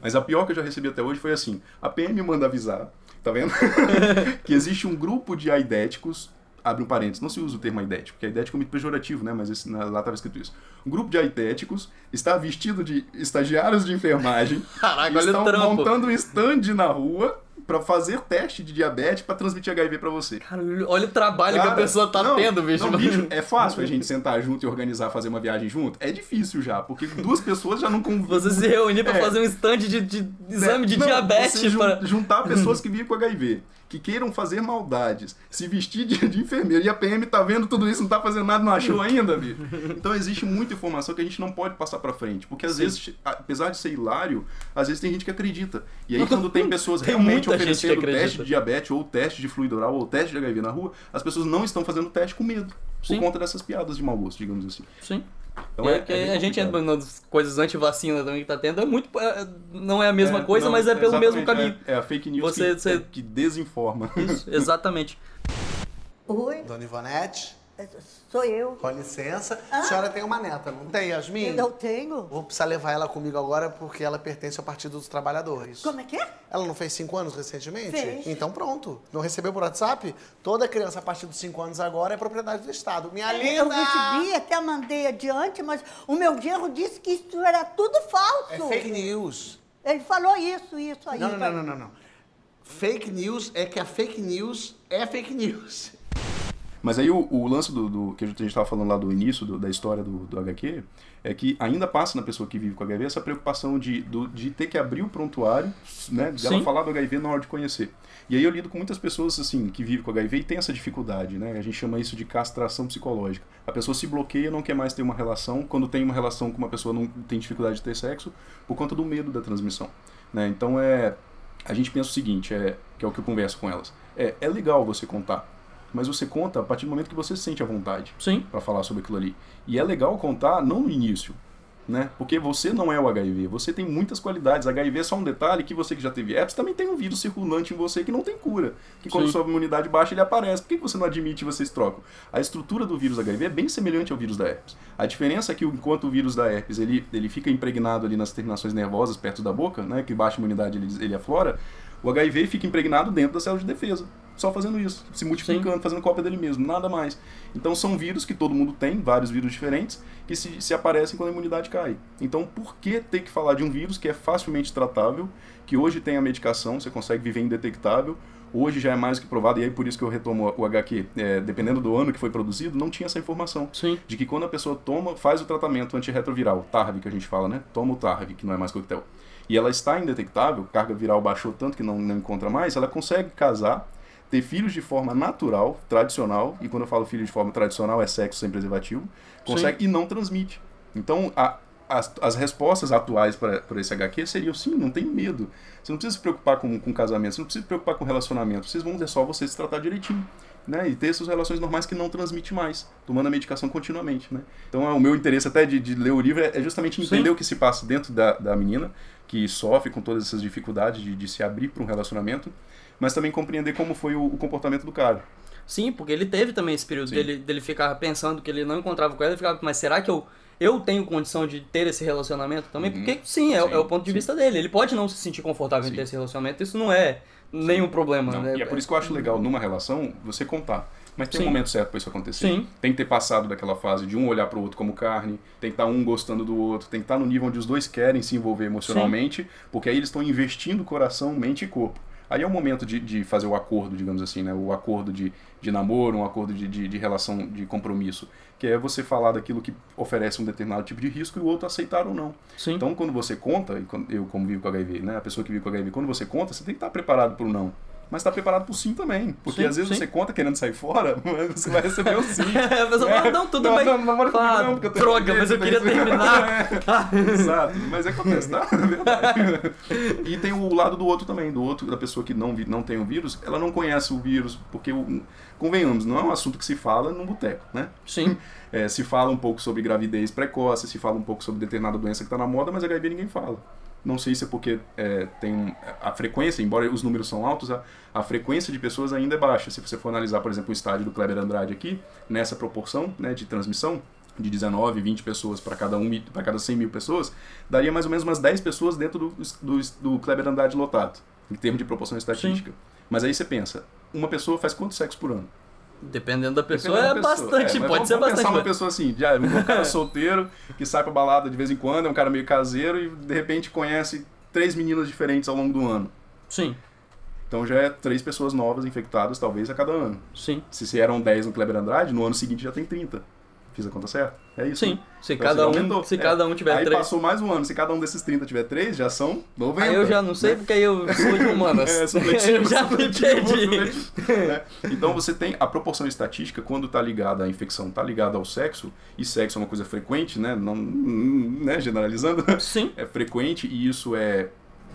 Mas a pior que eu já recebi até hoje foi assim: a PM manda avisar, tá vendo? que existe um grupo de aidéticos. Abre um parênteses, não se usa o termo aidético, porque aidético é muito pejorativo, né? Mas esse- na- lá estava escrito isso. Um grupo de aidéticos está vestido de estagiários de enfermagem
Caraca,
e estão
trampo.
montando um stand na rua para fazer teste de diabetes para transmitir HIV para você.
Cara, olha o trabalho que a
Cara,
pessoa tá
não,
tendo, bicho.
não, bicho, é fácil a gente sentar junto e organizar, fazer uma viagem junto? É difícil já, porque duas pessoas já não convivem.
Você se reunir pra
É.
fazer um stand de, de exame de
Não,
diabetes.
você
pra-
juntar pessoas que vivem com HIV, que queiram fazer maldades, se vestir de, de enfermeiro, e a PM tá vendo tudo isso, não tá fazendo nada, não achou ainda, bicho. Então existe muita informação que a gente não pode passar pra frente, porque às
Sim.
vezes, apesar de ser hilário, às vezes tem gente que acredita. E aí quando tem pessoas
Tem
realmente oferecendo teste de diabetes, ou teste de fluido oral, ou teste de HIV na rua, as pessoas não estão fazendo teste com medo.
Sim.
Por conta dessas piadas de mau gosto, digamos assim.
Sim.
Então é,
é que
é
a gente entra nas coisas anti-vacina também que tá tendo, é muito. é- não é a mesma
É,
coisa,
não,
mas é pelo mesmo caminho.
É, é a fake news
Você-
que,
você-
é, que desinforma.
Isso, exatamente.
Oi,
Dona Ivonete,
sou eu.
com licença. A senhora tem uma neta, não tem, Yasmin?
Eu tenho.
Vou precisar levar ela comigo agora porque ela pertence ao Partido dos Trabalhadores.
Como é que é?
Ela não fez cinco anos recentemente?
Fez.
Então pronto. Não recebeu por WhatsApp? Toda criança a partir dos cinco anos agora é propriedade do Estado. Minha
Eu
linda!
recebi, até mandei adiante, mas o meu genro disse que isso era tudo falso.
É fake news.
Ele falou isso, isso aí.
Não, não, não, não, não, não. Fake news é que a fake news é fake news.
Mas aí o, o lance do, do- que a gente estava falando lá do início do- da história do, do HQ é que ainda passa na pessoa que vive com HIV essa preocupação de, do- de ter que abrir o prontuário, né? De ela falar do HIV na hora de conhecer. E aí eu lido com muitas pessoas assim que vivem com HIV e tem essa dificuldade, né? A gente chama isso de castração psicológica. A pessoa se bloqueia, não quer mais ter uma relação. Quando tem uma relação com uma pessoa, não tem dificuldade de ter sexo por conta do medo da transmissão, né? Então é a gente pensa o seguinte, é que é o que eu converso com elas. É, é legal você contar, mas você conta a partir do momento que você se sente à vontade
Sim.
para falar sobre aquilo ali. E é legal contar não no início, né? Porque você não é o HIV, você tem muitas qualidades. HIV é só um detalhe que você que já teve herpes também tem um vírus circulante em você que não tem cura. Que quando
Sim.
sua imunidade baixa ele aparece. Por que você não admite e vocês trocam? A estrutura do vírus HIV é bem semelhante ao vírus da herpes. A diferença é que enquanto o vírus da herpes ele, ele fica impregnado ali nas terminações nervosas perto da boca, né? Que baixa a imunidade ele, ele aflora. O HIV fica impregnado dentro da célula de defesa. Só fazendo isso, se multiplicando, fazendo cópia dele mesmo, nada mais. Então são vírus que todo mundo tem, vários vírus diferentes, que se, se aparecem quando a imunidade cai. Então por que ter que falar de um vírus que é facilmente tratável, que hoje tem a medicação, você consegue viver indetectável, hoje já é mais que provado, e aí por isso que eu retomo o HQ, é, dependendo do ano que foi produzido, não tinha essa informação.
Sim.
De que quando a pessoa toma, faz o tratamento antirretroviral, TARV que a gente fala, né? Toma o TARV, que não é mais coquetel. E ela está indetectável, carga viral baixou tanto que não, não encontra mais, ela consegue casar, ter filhos de forma natural, tradicional, e quando eu falo filho de forma tradicional é sexo sem preservativo, consegue e não transmite. Então, a, as, as respostas atuais para esse HQ seriam sim, não tem medo. Você não precisa se preocupar com, com casamento, você não precisa se preocupar com relacionamento. Vocês vão é só você se tratar direitinho. Né, e ter essas relações normais que não transmite mais, tomando a medicação continuamente. Né? Então, é, o meu interesse até de, de ler o livro é, é justamente entender
Sim.
o que se passa dentro da, da menina, que sofre com todas essas dificuldades de, de se abrir para um relacionamento, mas também compreender como foi o, o comportamento do cara.
Sim, porque ele teve também esse período
Sim.
dele, dele ficar pensando que ele não encontrava com ela, ele ficava, mas será que eu, eu tenho condição de ter esse relacionamento também? Porque sim, é,
Uhum. Sim,
é o ponto de
sim.
vista dele. Ele pode não se sentir confortável em ter esse relacionamento, isso não é nenhum problema.
Não,
né?
E é por isso que eu acho legal numa relação você contar. Mas tem
Sim.
um momento certo para isso acontecer.
Sim.
Tem que ter passado daquela fase de um olhar para o outro como carne, tem que estar um gostando do outro, tem que estar no nível onde os dois querem se envolver emocionalmente, porque aí eles estão investindo coração, mente e corpo. Aí é o momento de, de fazer o acordo, digamos assim, né? O acordo de, de namoro, um acordo de, de, de relação, de compromisso. Que é você falar daquilo que oferece um determinado tipo de risco e o outro aceitar ou não.
Sim.
Então, quando você conta, eu como vivo com HIV, né? A pessoa que vive com HIV, quando você conta, você tem que estar preparado para o não. Mas estar preparado para o sim também. Porque
Sim,
às vezes
sim.
você conta querendo sair fora, mas você vai receber o sim.
a pessoa fala, não, tudo bem.
Não, não,
Ah,
não, porque eu
droga, mas eu queria terminar.
Exato, mas acontece, tá? É verdade. E tem o lado do outro também, do outro, da pessoa que não, não tem o vírus, ela não conhece o vírus, porque, convenhamos, não é um assunto que se fala num boteco, né?
Sim.
É, se fala um pouco sobre gravidez precoce, se fala um pouco sobre determinada doença que está na moda, mas HIV ninguém fala. Não sei se é porque é, tem a frequência, embora os números são altos, a, a frequência de pessoas ainda é baixa. Se você for analisar, por exemplo, o estádio do Kleber Andrade aqui, nessa proporção né, de transmissão, de 19, 20 pessoas para cada, um, para cada 100 mil pessoas, daria mais ou menos umas 10 pessoas dentro do, do, do Kleber Andrade lotado, em termos de proporção estatística. Mas aí você pensa, uma pessoa faz quanto sexo por ano?
Dependendo da pessoa,
Dependendo
é
da pessoa.
bastante,
É,
pode
vamos,
ser
vamos
bastante.
pensar uma pessoa assim, já, um cara solteiro, que sai pra balada de vez em quando, é um cara meio caseiro e de repente conhece três meninas diferentes ao longo do ano.
Sim.
Então já é três pessoas novas infectadas, talvez, a cada ano.
Sim.
Se se eram 10 no Kleber Andrade, no ano seguinte já tem 30. Fiz a conta certa? É isso?
Sim.
né?
Se
Então,
cada
já
um- se
É.
cada um tiver
Aí
três.
passou mais um ano. Se cada um desses 30 tiver 3, já são 90.
Aí eu já não sei,
né?
porque aí eu sou de humanas.
É, supletivo,
eu já me perdi.
né? Então você tem a proporção estatística quando está ligada à infecção, está ligada ao sexo, e sexo é uma coisa frequente, né? Não, né? Generalizando.
Sim.
É frequente e isso é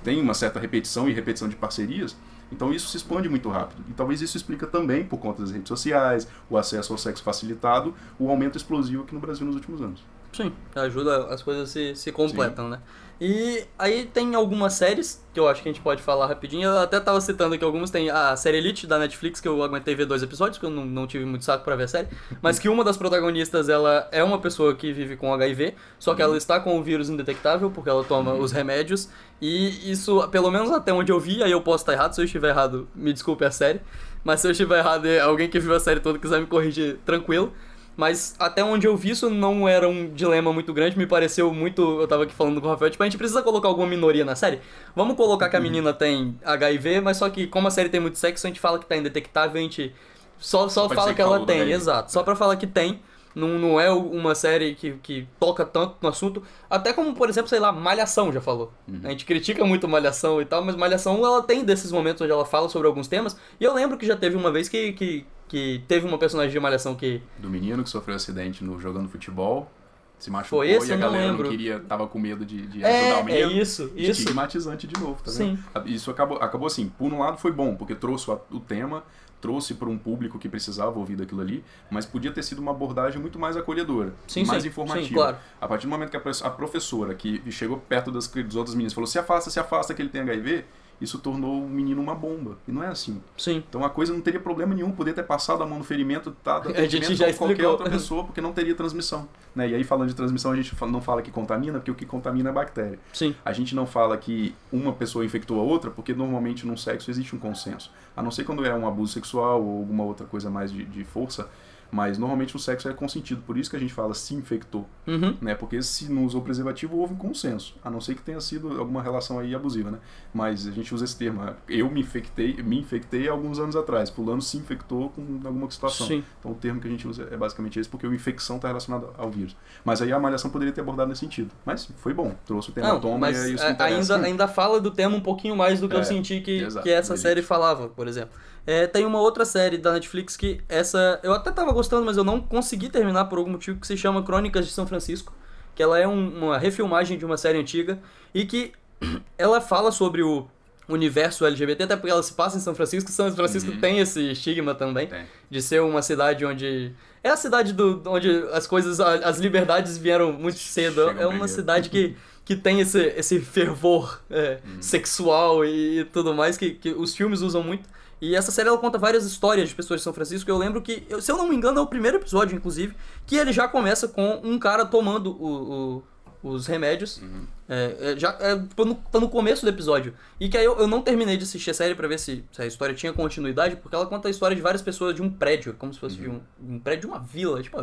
tem uma certa repetição e repetição de parcerias. Então isso se expande muito rápido. E talvez isso explica também, por conta das redes sociais, o acesso ao sexo facilitado, o aumento explosivo aqui no Brasil nos últimos anos.
Sim, ajuda, as coisas se, se completam, né? E aí tem algumas séries que eu acho que a gente pode falar rapidinho. Eu até tava citando aqui algumas. Tem a série Elite da Netflix, que eu aguentei ver dois episódios, porque eu não, não tive muito saco pra ver a série. Mas que uma das protagonistas, ela é uma pessoa que vive com HIV, só que ela está com o vírus indetectável, porque ela toma os remédios. E isso, pelo menos até onde eu vi, aí eu posso estar errado. Se eu estiver errado, me desculpe a série. Mas se eu estiver errado e alguém que viu a série toda quiser me corrigir, tranquilo. Mas até onde eu vi isso não era um dilema muito grande, me pareceu muito. Eu tava aqui falando com o Rafael, tipo, a gente precisa colocar alguma minoria na série. Vamos colocar que a menina tem HIV, mas só que como a série tem muito sexo, a gente fala que tá indetectável, a gente só, só fala que ela tem, exato. Só pra falar que tem. Não, não é uma série que, que toca tanto no assunto. Até como, por exemplo, sei lá, Malhação já falou. A gente critica muito Malhação e tal, mas Malhação ela tem desses momentos onde ela fala sobre alguns temas. E eu lembro que já teve uma vez que, que, que teve uma personagem de Malhação que
Do menino que sofreu acidente no jogando futebol, se machucou
Foi esse?
e a
não
galera
lembro.
não queria, tava com medo de, de
É,
ajudar o menino.
é isso, isso.
Estigmatizante de novo, tá
Sim.
vendo? Isso acabou, acabou assim, por um lado foi bom, porque trouxe o, o tema, trouxe para um público que precisava ouvir daquilo ali, mas podia ter sido uma abordagem muito mais acolhedora,
Sim,
mais
sim,
informativa.
sim, claro.
A partir do momento que a professora que chegou perto das, dos outros meninos falou: se afasta, se afasta que ele tem HIV, isso tornou o menino uma bomba. E não é assim.
Sim.
Então a coisa não teria problema nenhum, poder ter passado a mão no ferimento, tá,
A gente já
como qualquer
explicou.
outra pessoa, porque não teria transmissão. Né? E aí, falando de transmissão, a gente não fala que contamina, porque o que contamina é bactéria.
Sim.
A gente não fala que uma pessoa infectou a outra, porque normalmente num sexo existe um consenso. A não ser quando é um abuso sexual ou alguma outra coisa mais de, de força, mas normalmente o sexo é consentido. Por isso que a gente fala se infectou.
Uhum.
Né? Porque se não usou preservativo, houve um consenso. A não ser que tenha sido alguma relação aí abusiva, né? Mas a gente usa esse termo. Eu me infectei, me infectei alguns anos atrás. Fulano se infectou com alguma situação.
Sim.
Então o termo que a gente usa é basicamente esse, porque a infecção está relacionada ao vírus. Mas aí a malhação poderia ter abordado nesse sentido. Mas foi bom. Trouxe o tema
Não,
toma
mas
e é isso que interessa.
ainda, ainda fala do tema um pouquinho mais do que eu
É,
senti que,
exato,
que essa série falava, por exemplo. É, tem uma outra série da Netflix que essa eu até tava gostando, mas eu não consegui terminar por algum motivo que se chama Crônicas de São Francisco. que ela é um- uma refilmagem de uma série antiga e que ela fala sobre o universo LGBT, até porque ela se passa em São Francisco, e São Francisco
Uhum.
tem esse estigma também de ser uma cidade onde é a cidade do onde as coisas as liberdades vieram muito cedo.
Chegam
é uma cidade que que tem esse, esse fervor é,
Uhum.
sexual e tudo mais que, que os filmes usam muito. E essa série ela conta várias histórias de pessoas de São Francisco. Eu lembro que, se eu não me engano, é o primeiro episódio, inclusive, que ele já começa com um cara tomando o- o- os remédios.
Uhum.
É, é, já é, tá no, tá no começo do episódio. E que aí eu, eu não terminei de assistir a série pra ver se, se a história tinha continuidade, porque ela conta a história de várias pessoas de um prédio, como se fosse de um, um prédio de uma vila, tipo,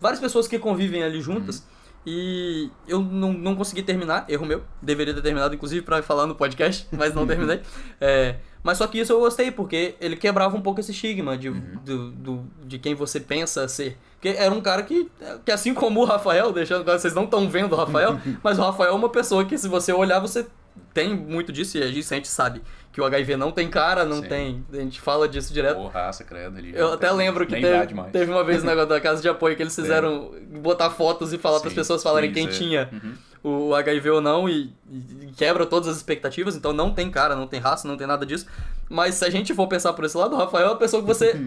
várias pessoas que convivem ali juntas. E eu não, não consegui terminar, erro meu. Deveria ter terminado, inclusive, pra falar no podcast, mas não terminei. É, mas só que isso eu gostei, porque ele quebrava um pouco esse estigma de, do, do- de quem você pensa ser. Porque era um cara que, que assim como o Rafael, deixando claro, vocês não estão vendo o Rafael, mas o Rafael é uma pessoa que, se você olhar, você tem muito disso, e a gente, sabe que o HIV não tem cara, não
Sim.
tem. A gente fala disso direto.
Porra, raça, credo ali.
Eu até lembro que teve, teve uma vez no negócio da casa de apoio que eles fizeram botar fotos e falar para as pessoas falarem quem
é.
tinha
Uhum.
O HIV ou não e, e quebra todas as expectativas. Então não tem cara, não tem raça, não tem nada disso. Mas se a gente for pensar por esse lado, o Rafael é uma pessoa que você,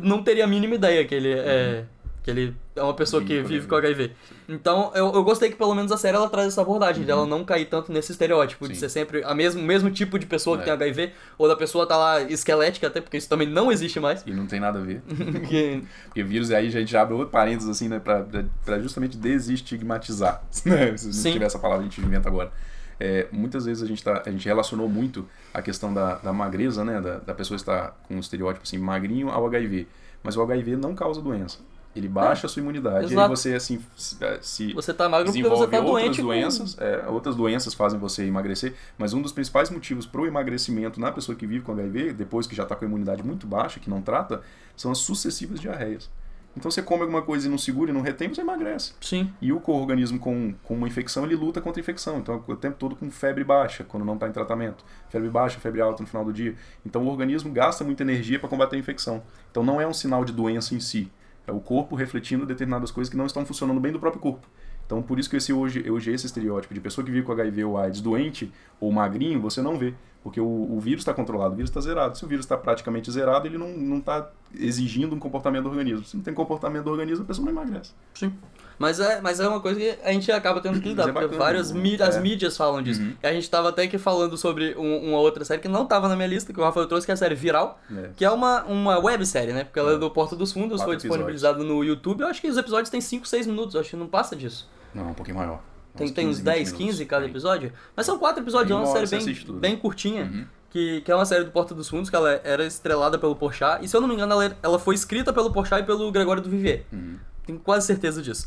não teria a mínima ideia que ele é. Que ele é uma pessoa que
Vive com
HIV. Então, eu, eu gostei que pelo menos a série ela traz essa abordagem, de ela não cair tanto nesse estereótipo, de
Sim.
ser sempre a mesmo, o mesmo tipo de pessoa que
É.
tem HIV, ou da pessoa tá lá esquelética, até porque isso também não existe mais.
E não tem nada a ver.
Que-
Porque vírus aí a gente abre outro parênteses assim, né? Pra, pra- pra justamente desestigmatizar. Né? Se
Sim.
não tiver essa palavra, a gente inventa agora. É, muitas vezes a gente, tá, a gente relacionou muito a questão da, da magreza, né? Da, da pessoa estar com um estereótipo assim, magrinho ao HIV. Mas o HIV não causa doença. Ele baixa a sua imunidade. E aí
exato.
você, assim, se, se
Você tá magro
desenvolve
você tá
outras
doente com-
doenças. é, outras doenças fazem você emagrecer. Mas um dos principais motivos para o emagrecimento na pessoa que vive com HIV, depois que já está com a imunidade muito baixa, que não trata, são as sucessivas diarreias. Então você come alguma coisa e não segura e não retém, você emagrece.
Sim.
E o organismo com, com uma infecção, ele luta contra a infecção. Então, o tempo todo com febre baixa, quando não está em tratamento. Febre baixa, febre alta no final do dia. Então, o organismo gasta muita energia para combater a infecção. Então, não é um sinal de doença em si. É o corpo refletindo determinadas coisas que não estão funcionando bem do próprio corpo. Então, por isso que esse hoje, hoje esse estereótipo de pessoa que vive com HIV ou AIDS doente ou magrinho, você não vê. Porque o, o vírus está controlado, o vírus está zerado. Se o vírus está praticamente zerado, ele não está exigindo um comportamento do organismo. Se não tem comportamento do organismo, a pessoa não emagrece.
Sim. Mas é, mas é uma coisa que a gente acaba tendo que lidar,
Mas é
porque várias
né?
mí- as
É.
mídias falam disso.
Uhum.
E a gente tava até aqui falando sobre um- uma outra série que não tava na minha lista, que o Rafael trouxe, que é a série Viral,
É.
que é uma, uma websérie, né? Porque ela é do Porta dos Fundos,
Quatro
foi disponibilizada no YouTube. Eu acho que os episódios têm 5, 6 minutos, eu acho que não passa disso.
Não, um pouquinho maior.
Tem,
Uns
tem uns
15,
10,
20 minutos.
15 cada episódio. Mas são quatro episódios, é uma
uma
série bem, bem curtinha.
Uhum.
Que, que é uma série do Porta dos Fundos, que ela era estrelada pelo Porchat. E se eu não me engano, ela, ela foi escrita pelo Porchat e pelo Gregório do Vivier.
Uhum.
Tenho quase certeza disso.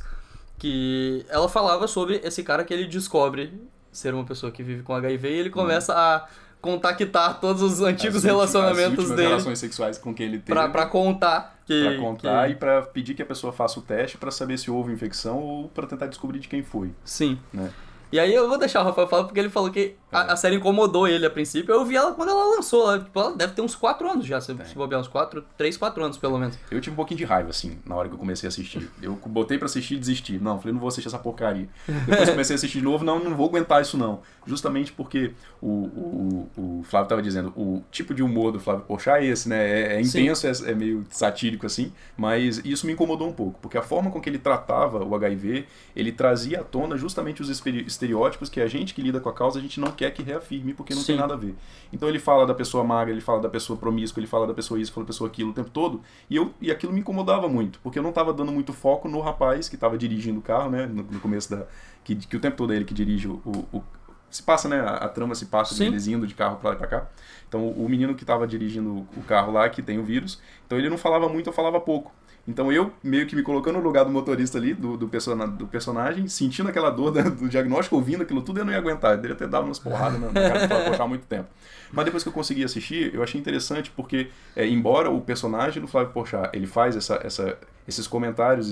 Que ela falava sobre esse cara que ele descobre ser uma pessoa que vive com HIV e ele começa a contactar todos os antigos
As últimas-
relacionamentos
as
dele
relações sexuais com quem ele teve.
pra, pra contar que.
Pra contar
que-
e pra pedir que a pessoa faça o teste pra saber se houve infecção ou pra tentar descobrir de quem foi.
Sim.
Né?
E aí eu vou deixar o Rafael falar porque ele falou que a, a série incomodou ele a princípio. Eu vi ela quando ela lançou. Ela, tipo, ela deve ter uns 4 anos já, se, se bobear uns 4, 3, 4 anos pelo menos.
Eu tive um pouquinho de raiva, assim, na hora que eu comecei a assistir. Eu botei pra assistir e desisti. Não, falei, não vou assistir essa porcaria. Depois comecei a assistir de novo, não, não vou aguentar isso não. Justamente porque o, o, o Flávio tava dizendo, o tipo de humor do Flávio Porchat é esse, né? É, é intenso, é, é meio satírico, assim, mas isso me incomodou um pouco, porque a forma com que ele tratava o HIV, ele trazia à tona justamente os estere- estereótipos que a gente que lida com a causa, a gente não quer que reafirme, porque não
Sim.
tem nada a ver. Então ele fala da pessoa magra, ele fala da pessoa promíscua, ele fala da pessoa isso, fala da pessoa aquilo o tempo todo, e, eu, e aquilo me incomodava muito, porque eu não estava dando muito foco no rapaz que estava dirigindo o carro, né, no, no começo da... Que, que o tempo todo é ele que dirige o... o- se passa, né, a, a trama se passa
Sim.
deles indo de carro pra lá e pra cá. Então o menino que estava dirigindo o carro lá, que tem o vírus, então ele não falava muito, eu falava pouco. Então eu, meio que me colocando no lugar do motorista ali, do, do, persona- do personagem, sentindo aquela dor da- do diagnóstico, ouvindo aquilo tudo, eu não ia aguentar. Eu deveria ter dado umas porradas na, na cara do Flávio há muito tempo. Mas depois que eu consegui assistir, eu achei interessante porque, é, embora o personagem do Flávio Porchat, ele faz essa, essa, esses comentários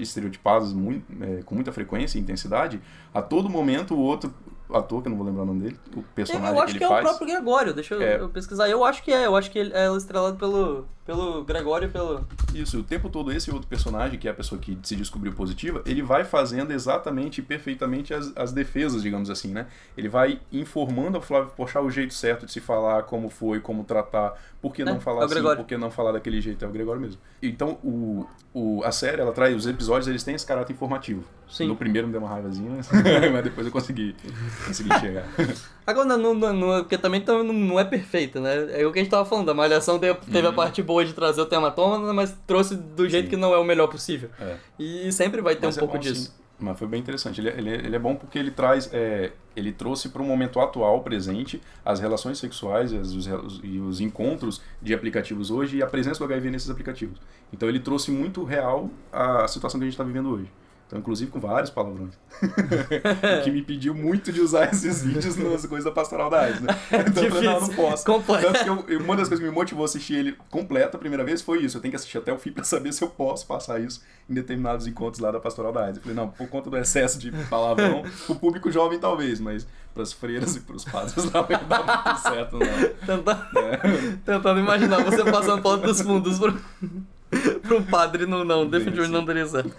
estereotipados muito, é, com muita frequência e intensidade, a todo momento o outro ator, que eu não vou lembrar o nome dele, o personagem
eu acho
que
que,
ele
é o
faz...
próprio Gregório, deixa eu,
É.
eu pesquisar. Eu acho que é, eu acho que ele, é estrelada pelo, Pelo Gregório e pelo.
Isso, o tempo todo esse outro personagem, que é a pessoa que se descobriu positiva, ele vai fazendo exatamente e perfeitamente as, as defesas, digamos assim, né? Ele vai informando ao Flávio Porchat o jeito certo de se falar, como foi, como tratar, por que não
É,
falar
é
assim, por que não falar daquele jeito, é o Gregório mesmo. Então, o, o, a série, ela traz, os episódios, eles têm esse caráter informativo.
Sim.
No primeiro me deu uma raivazinha, mas, depois eu consegui, consegui chegar.
Agora, não, não, não, porque também tam- não, é perfeita, né? É o que a gente tava falando, a Malhação teve,
Uhum.
a parte boa de trazer o tema à tona, mas trouxe do jeito que não é o melhor possível.
É.
E sempre vai ter
Mas
um
é
pouco
bom,
disso.
sim. Mas foi bem interessante. Ele, é- ele, é- ele é bom porque ele traz, é, ele trouxe para o momento atual, presente, as relações sexuais e os, os- e os encontros de aplicativos hoje e a presença do HIV nesses aplicativos. Então ele trouxe muito real a situação que a gente está vivendo hoje. Então, inclusive com vários palavrões. o que me impediu muito de usar esses vídeos nas coisas da pastoral da AIDS, né? Então eu falei, não, eu não posso.
Completo.
Tanto que eu- uma das coisas que me motivou a assistir ele completo a primeira vez foi isso. Eu tenho que assistir até o fim para saber se eu posso passar isso em determinados encontros lá da pastoral da AIDS. Eu falei, não, por conta do excesso de palavrão, o público jovem talvez, mas para as freiras e para os padres não vai dar muito certo, não.
Tentando,
É.
tentando imaginar você passando por dos fundos pro, pro um padre, não, não, definitivamente não daria certo.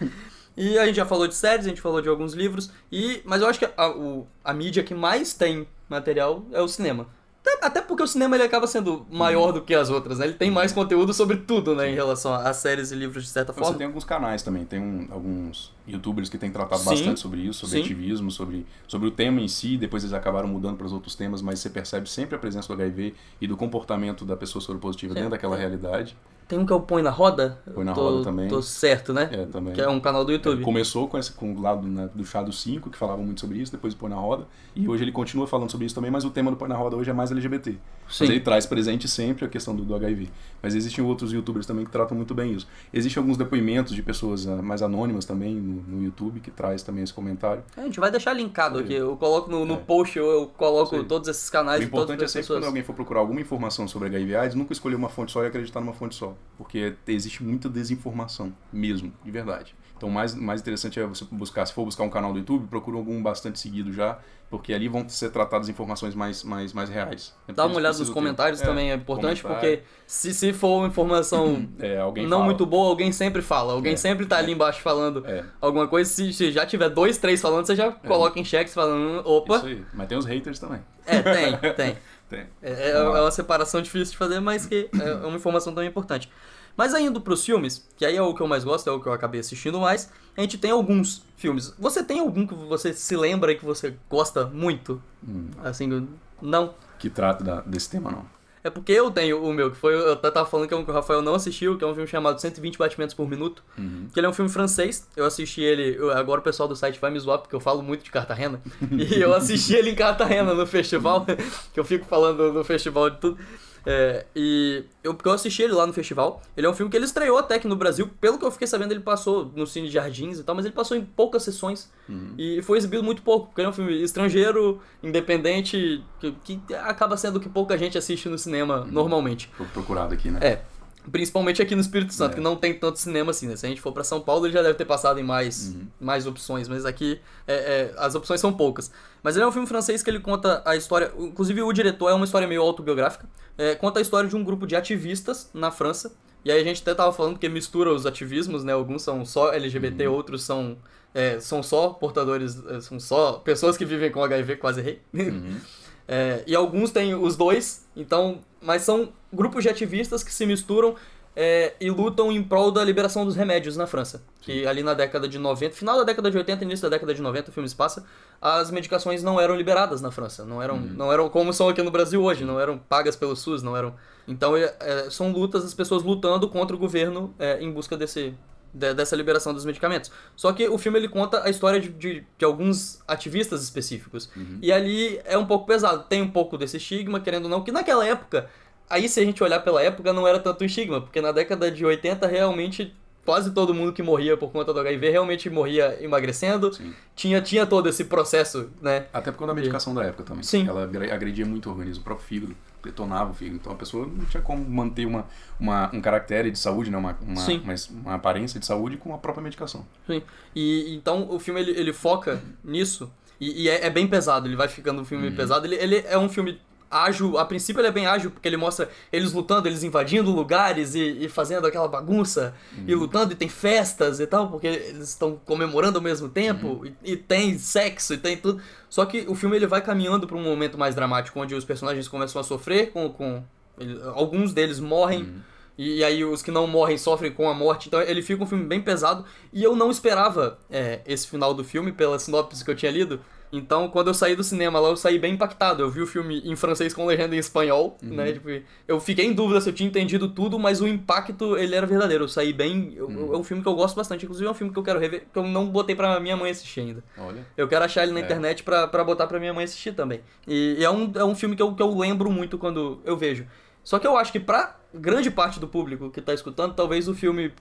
E a gente já falou de séries, a gente falou de alguns livros, e mas eu acho que a, o- a mídia que mais tem material é o cinema. Até, até porque o cinema ele acaba sendo maior do que as outras, né? Ele tem mais conteúdo sobre tudo, né, em relação a, a séries e livros de certa
Você
forma.
tem alguns canais também, tem um- alguns youtubers que têm tratado
Sim.
bastante sobre isso, sobre
Sim.
ativismo, sobre, sobre o tema em si, depois eles acabaram mudando para os outros temas, mas você percebe sempre a presença do HIV e do comportamento da pessoa soropositiva dentro daquela
é.
realidade.
Tem um que é o Põe na Roda.
Põe na
Tô-
Roda também.
Tô certo, né?
É, também.
Que é um canal do YouTube.
Começou com, esse, com o lado né, do chá dos 5, que falava muito sobre isso, depois do Põe na Roda. E hoje ele continua falando sobre isso também, mas o tema do Põe na Roda hoje é mais LGBT.
Sim.
Mas ele traz presente sempre a questão do, do HIV. Mas existem outros youtubers também que tratam muito bem isso. Existem alguns depoimentos de pessoas ah, mais anônimas também no, no YouTube que traz também esse comentário.
A gente vai deixar linkado aqui. Eu coloco no, no
É.
post, eu, eu coloco todos esses
O
canais todas
importante é sempre
pessoas.
quando alguém for procurar alguma informação sobre HIV AIDS, nunca escolher uma fonte só e acreditar numa fonte só. Porque existe muita desinformação, mesmo, de verdade. Então o mais, mais interessante é você buscar, se for buscar um canal do YouTube, procura algum bastante seguido já, porque ali vão ser tratadas informações mais, mais, mais reais. É
Dá uma olhada nos comentários
ter-
também é importante,
comentário.
porque se, se for informação
É,
não
fala.
muito boa, alguém sempre fala. Alguém
É,
sempre tá ali embaixo falando
É.
alguma coisa. Se, se já tiver dois, três falando, você já coloca em xeque, você fala, "Hum, opa.
Isso aí. Mas tem os haters também.
É, tem, tem.
Tem.
É, é- é uma separação difícil de fazer, mas que é uma informação também importante. Mas aí indo pros filmes, que aí é o que eu mais gosto, é o que eu acabei assistindo mais, a gente tem alguns filmes. Você tem algum que você se lembra e que você gosta muito?
Hum.
Assim, não.
Que trata desse tema, não.
É porque eu tenho o meu, que foi. Eu tava falando que é um que o Rafael não assistiu, que é um filme chamado 120 Batimentos por Minuto.
Uhum.
Que ele é um filme francês. Eu assisti ele. eu- agora o pessoal do site vai me zoar, porque eu falo muito de Cartagena. e eu assisti ele em Cartagena no festival, que eu fico falando no festival de tudo. É, e eu, porque eu assisti ele lá no festival. Ele é um filme que ele estreou até aqui no Brasil. Pelo que eu fiquei sabendo, ele passou no Cine de Jardins e tal, mas ele passou em poucas sessões.
Uhum.
E foi exibido muito pouco, porque ele é um filme estrangeiro, independente, que, que acaba sendo o que pouca gente assiste no cinema normalmente.
Tô procurado aqui, né?
É. Principalmente aqui no Espírito Santo,
É.
que não tem tanto cinema assim, né? Se a gente for pra São Paulo, ele já deve ter passado em mais, mais opções, mas aqui é, é, as opções são poucas. Mas ele é um filme francês que ele conta a história. Inclusive, o diretor é uma história meio autobiográfica. é, conta a história de um grupo de ativistas na França. E aí a gente até tava falando que mistura os ativismos, né? Alguns são só LGBT, outros são, é, são só portadores, é, são só pessoas que vivem com HIV, quase rei. É, e alguns têm os dois, então, mas são grupos de ativistas que se misturam é, e lutam em prol da liberação dos remédios na França. Que ali na década de 90, final da década de 80, início da década de 90, o filme se passa, as medicações não eram liberadas na França. Não eram, não eram como são aqui no Brasil hoje, não eram pagas pelo SUS, não eram. Então é, é, são lutas, as pessoas lutando contra o governo é, em busca desse, de- dessa liberação dos medicamentos. Só que o filme ele conta a história de, de, de alguns ativistas específicos. E ali é um pouco pesado. Tem um pouco desse estigma, querendo ou não, que naquela época, aí se a gente olhar pela época, não era tanto um estigma, porque na década de 80 realmente quase todo mundo que morria por conta do HIV realmente morria emagrecendo. Tinha, tinha todo esse processo, né?
Até por conta da medicação da época também.
Sim.
Ela agre- agredia muito o organismo, o próprio fígado, detonava o fígado. Então a pessoa não tinha como manter uma, uma, um caractere de saúde, né? uma, uma,
Sim.
uma, uma aparência de saúde com a própria medicação.
Sim. E então o filme ele, ele foca nisso e, e é, é bem pesado, ele vai ficando um filme pesado. Ele, ele é um filme ágil, a princípio ele é bem ágil, porque ele mostra eles lutando, eles invadindo lugares e, e fazendo aquela bagunça, e lutando, e tem festas e tal, porque eles estão comemorando ao mesmo tempo, e, e tem sexo, e tem tudo. Só que o filme ele vai caminhando para um momento mais dramático, onde os personagens começam a sofrer com. com ele- alguns deles morrem. E, e aí os que não morrem sofrem com a morte. Então ele fica um filme bem pesado. E eu não esperava é, esse final do filme pela sinopse que eu tinha lido. Então, quando eu saí do cinema lá, eu saí bem impactado. Eu vi o filme em francês com legenda em espanhol, né? Tipo, eu fiquei em dúvida se eu tinha entendido tudo, mas o impacto, ele era verdadeiro. Eu saí bem... eu- É um filme que eu gosto bastante. Inclusive, é um filme que eu quero rever, que eu não botei pra minha mãe assistir ainda.
Olha.
Eu quero achar ele na
É.
internet pra, pra botar pra minha mãe assistir também. E, e é, um, é um filme que eu, que eu lembro muito quando eu vejo. Só que eu acho que pra grande parte do público que tá escutando, talvez o filme,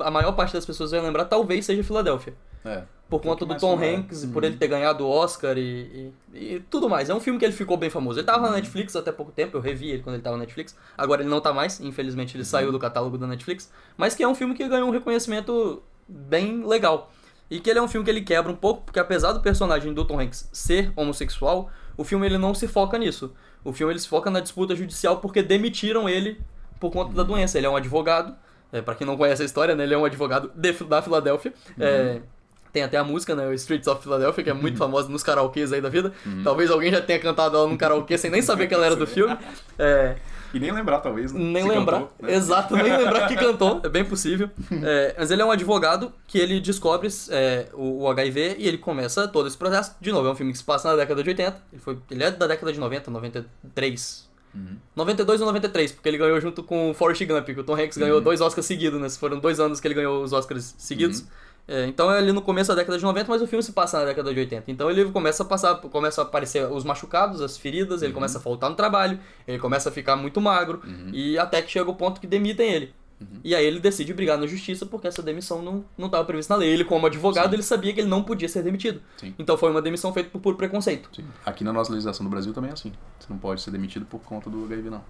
a maior parte das pessoas vai lembrar, talvez seja Filadélfia.
É.
Por conta do Tom. Hanks, por ele ter ganhado o Oscar e, e, e tudo mais. É um filme que ele ficou bem famoso. Ele tava na Netflix até pouco tempo, eu revi ele quando ele tava na Netflix. Agora ele não tá mais, infelizmente ele saiu do catálogo da Netflix. Mas que é um filme que ganhou um reconhecimento bem legal. E que ele é um filme que ele quebra um pouco, porque apesar do personagem do Tom Hanks ser homossexual, o filme ele não se foca nisso. O filme ele se foca na disputa judicial porque demitiram ele por conta da doença. Ele é um advogado, é, para quem não conhece a história, né, ele é um advogado de, da Filadélfia. É, tem até a música, né? O Streets of Philadelphia, que é muito famosa nos karaokês aí da vida. Talvez alguém já tenha cantado ela num karaokê sem nem saber que ela era do filme. É,
E nem lembrar, talvez. Né?
nem
Se
lembrar.
cantou, né?
Exato, nem lembrar que cantou. É bem possível. É, mas ele é um advogado que ele descobre é, o, o HIV e ele começa todo esse processo. De novo, é um filme que se passa na década de 80. Ele, foi, ele é da década de 90, 93. 92 ou 93, porque ele ganhou junto com o Forrest Gump, que o Tom Hanks ganhou dois Oscars seguidos, né? Foram dois anos que ele ganhou os Oscars seguidos. É, então é ali no começo da década de 90, mas o filme se passa na década de 80. Então ele começa a passar, começa a aparecer os machucados, as feridas, ele começa a faltar no trabalho, ele começa a ficar muito magro, e até que chega o ponto que demitem ele. E aí ele decide brigar na justiça porque essa demissão não não estava prevista na lei. Ele, como advogado, ele sabia que ele não podia ser demitido.
Sim.
Então foi uma demissão feita por puro preconceito.
Sim. Aqui na nossa legislação do Brasil também é assim. Você não pode ser demitido por conta do HIV, não.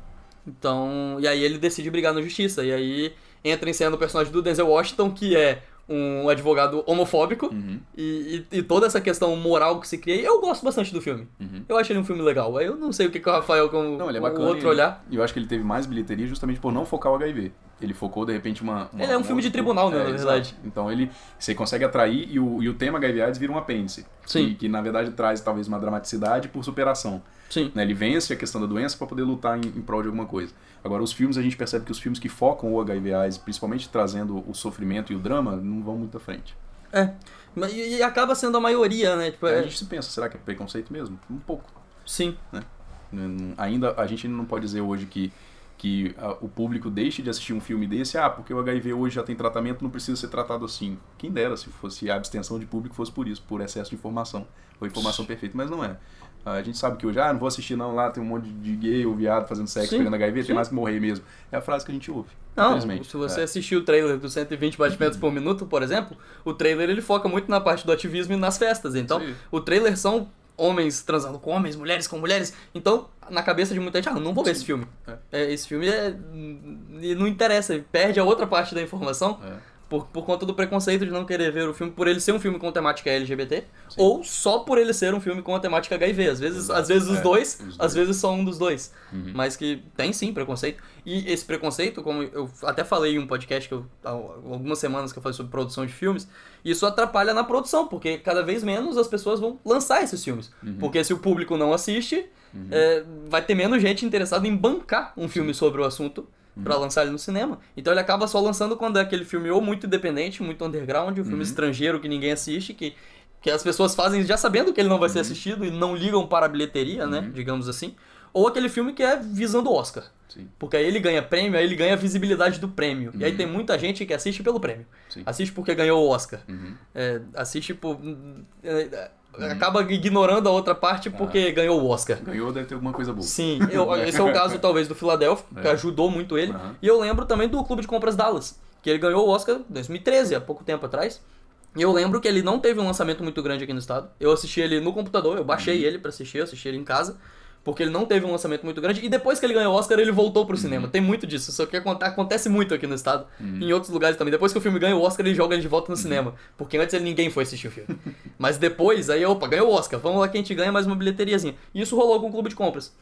Então, e aí ele decide brigar na justiça. E aí entra em cena o personagem do Denzel Washington, que é um advogado homofóbico.
Uhum.
E, e, e toda essa questão moral que se cria. Eu gosto bastante do filme. Eu acho ele um filme legal. Eu não sei o que, que o Rafael, como
Uhum. Não, ele é bacana.
outro
e-
olhar.
E eu acho que ele teve mais bilheteria justamente por não focar o HIV. Ele focou, de repente, uma. uma-
Ele é um filme de tribunal, né, na
exato.
verdade.
Então ele. Você consegue atrair e o, e o tema AIDS vira um apêndice.
Sim.
Que, que, na verdade traz talvez uma dramaticidade por superação.
Sim.
Né? Ele vence a questão da doença para poder lutar em, em prol de alguma coisa. Agora, os filmes, a gente percebe que os filmes que focam o HIV AIDS, principalmente trazendo o sofrimento e o drama, não vão muito à frente.
É. Mas- E, e acaba sendo a maioria, né? Tipo, é-
A gente se pensa, será que é preconceito mesmo? Um pouco.
Sim.
Né? Ainda, a gente não pode dizer hoje que, que ah, o público deixe de assistir um filme desse, ah, porque o HIV hoje já tem tratamento, não precisa ser tratado assim. Quem dera se fosse a abstenção de público fosse por isso, por excesso de informação. Ou informação perfeita, mas não é. Ah, A gente sabe que hoje, ah, não vou assistir não, lá tem um monte de gay ou viado fazendo sexo,
Sim,
pegando HIV,
sim.
tem mais que morrer mesmo. É a frase que a gente ouve.
Não,
infelizmente.
se você
É.
assistir o trailer do 120 batimentos por minuto, por exemplo, o trailer ele foca muito na parte do ativismo e nas festas. Então,
Sim.
o trailer são homens transando com homens, mulheres com mulheres. Então, na cabeça de muita gente, ah, não vou ver esse filme. É, esse filme é, não interessa, perde a outra parte da informação. Por, por conta do preconceito de não querer ver o filme por ele ser um filme com temática LGBT ou só por ele ser um filme com a temática HIV. Às vezes,
Exato.
às vezes os
É,
dois,
os dois.
às vezes só um dos dois.
Uhum.
Mas que tem sim preconceito. E esse preconceito, como eu até falei em um podcast que eu, há algumas semanas que eu falei sobre produção de filmes, isso atrapalha na produção, porque cada vez menos as pessoas vão lançar esses filmes.
Uhum.
Porque se o público não assiste, é, vai ter menos gente interessada em bancar um filme sobre o assunto
Uhum.
pra lançar ele no cinema. Então ele acaba só lançando quando é aquele filme ou muito independente, muito underground, um
Uhum.
filme estrangeiro que ninguém assiste, que, que as pessoas fazem já sabendo que ele não vai
Uhum.
ser assistido e não ligam para a bilheteria, né? Digamos assim. Ou aquele filme que é visando o Oscar.
Sim.
Porque aí ele ganha prêmio, aí ele ganha a visibilidade do prêmio. E aí
Uhum.
tem muita gente que assiste pelo prêmio.
Sim.
Assiste porque ganhou o Oscar.
Uhum.
É, assiste por. é, Acaba ignorando a outra parte porque ganhou o Oscar.
Ganhou, deve ter alguma coisa boa.
Sim, eu- esse é o caso talvez do Philadelphia, que
É.
ajudou muito ele.
Aham.
E eu lembro também do Clube de Compras Dallas, que ele ganhou o Oscar em 2013, há pouco tempo atrás. E eu lembro que ele não teve um lançamento muito grande aqui no estado. Eu assisti ele no computador, eu baixei
Uhum.
ele pra assistir, eu assisti ele em casa. Porque ele não teve um lançamento muito grande, e depois que ele ganhou o Oscar, ele voltou pro cinema. Tem muito disso, só que aconte- acontece muito aqui no estado, em outros lugares também. Depois que o filme ganha o Oscar, ele joga ele de volta no cinema, porque antes ele, ninguém foi assistir o filme. Mas depois, aí, opa, ganhou o Oscar, vamos lá que a gente ganha mais uma bilheteriazinha. E isso rolou com o Clube de Compras,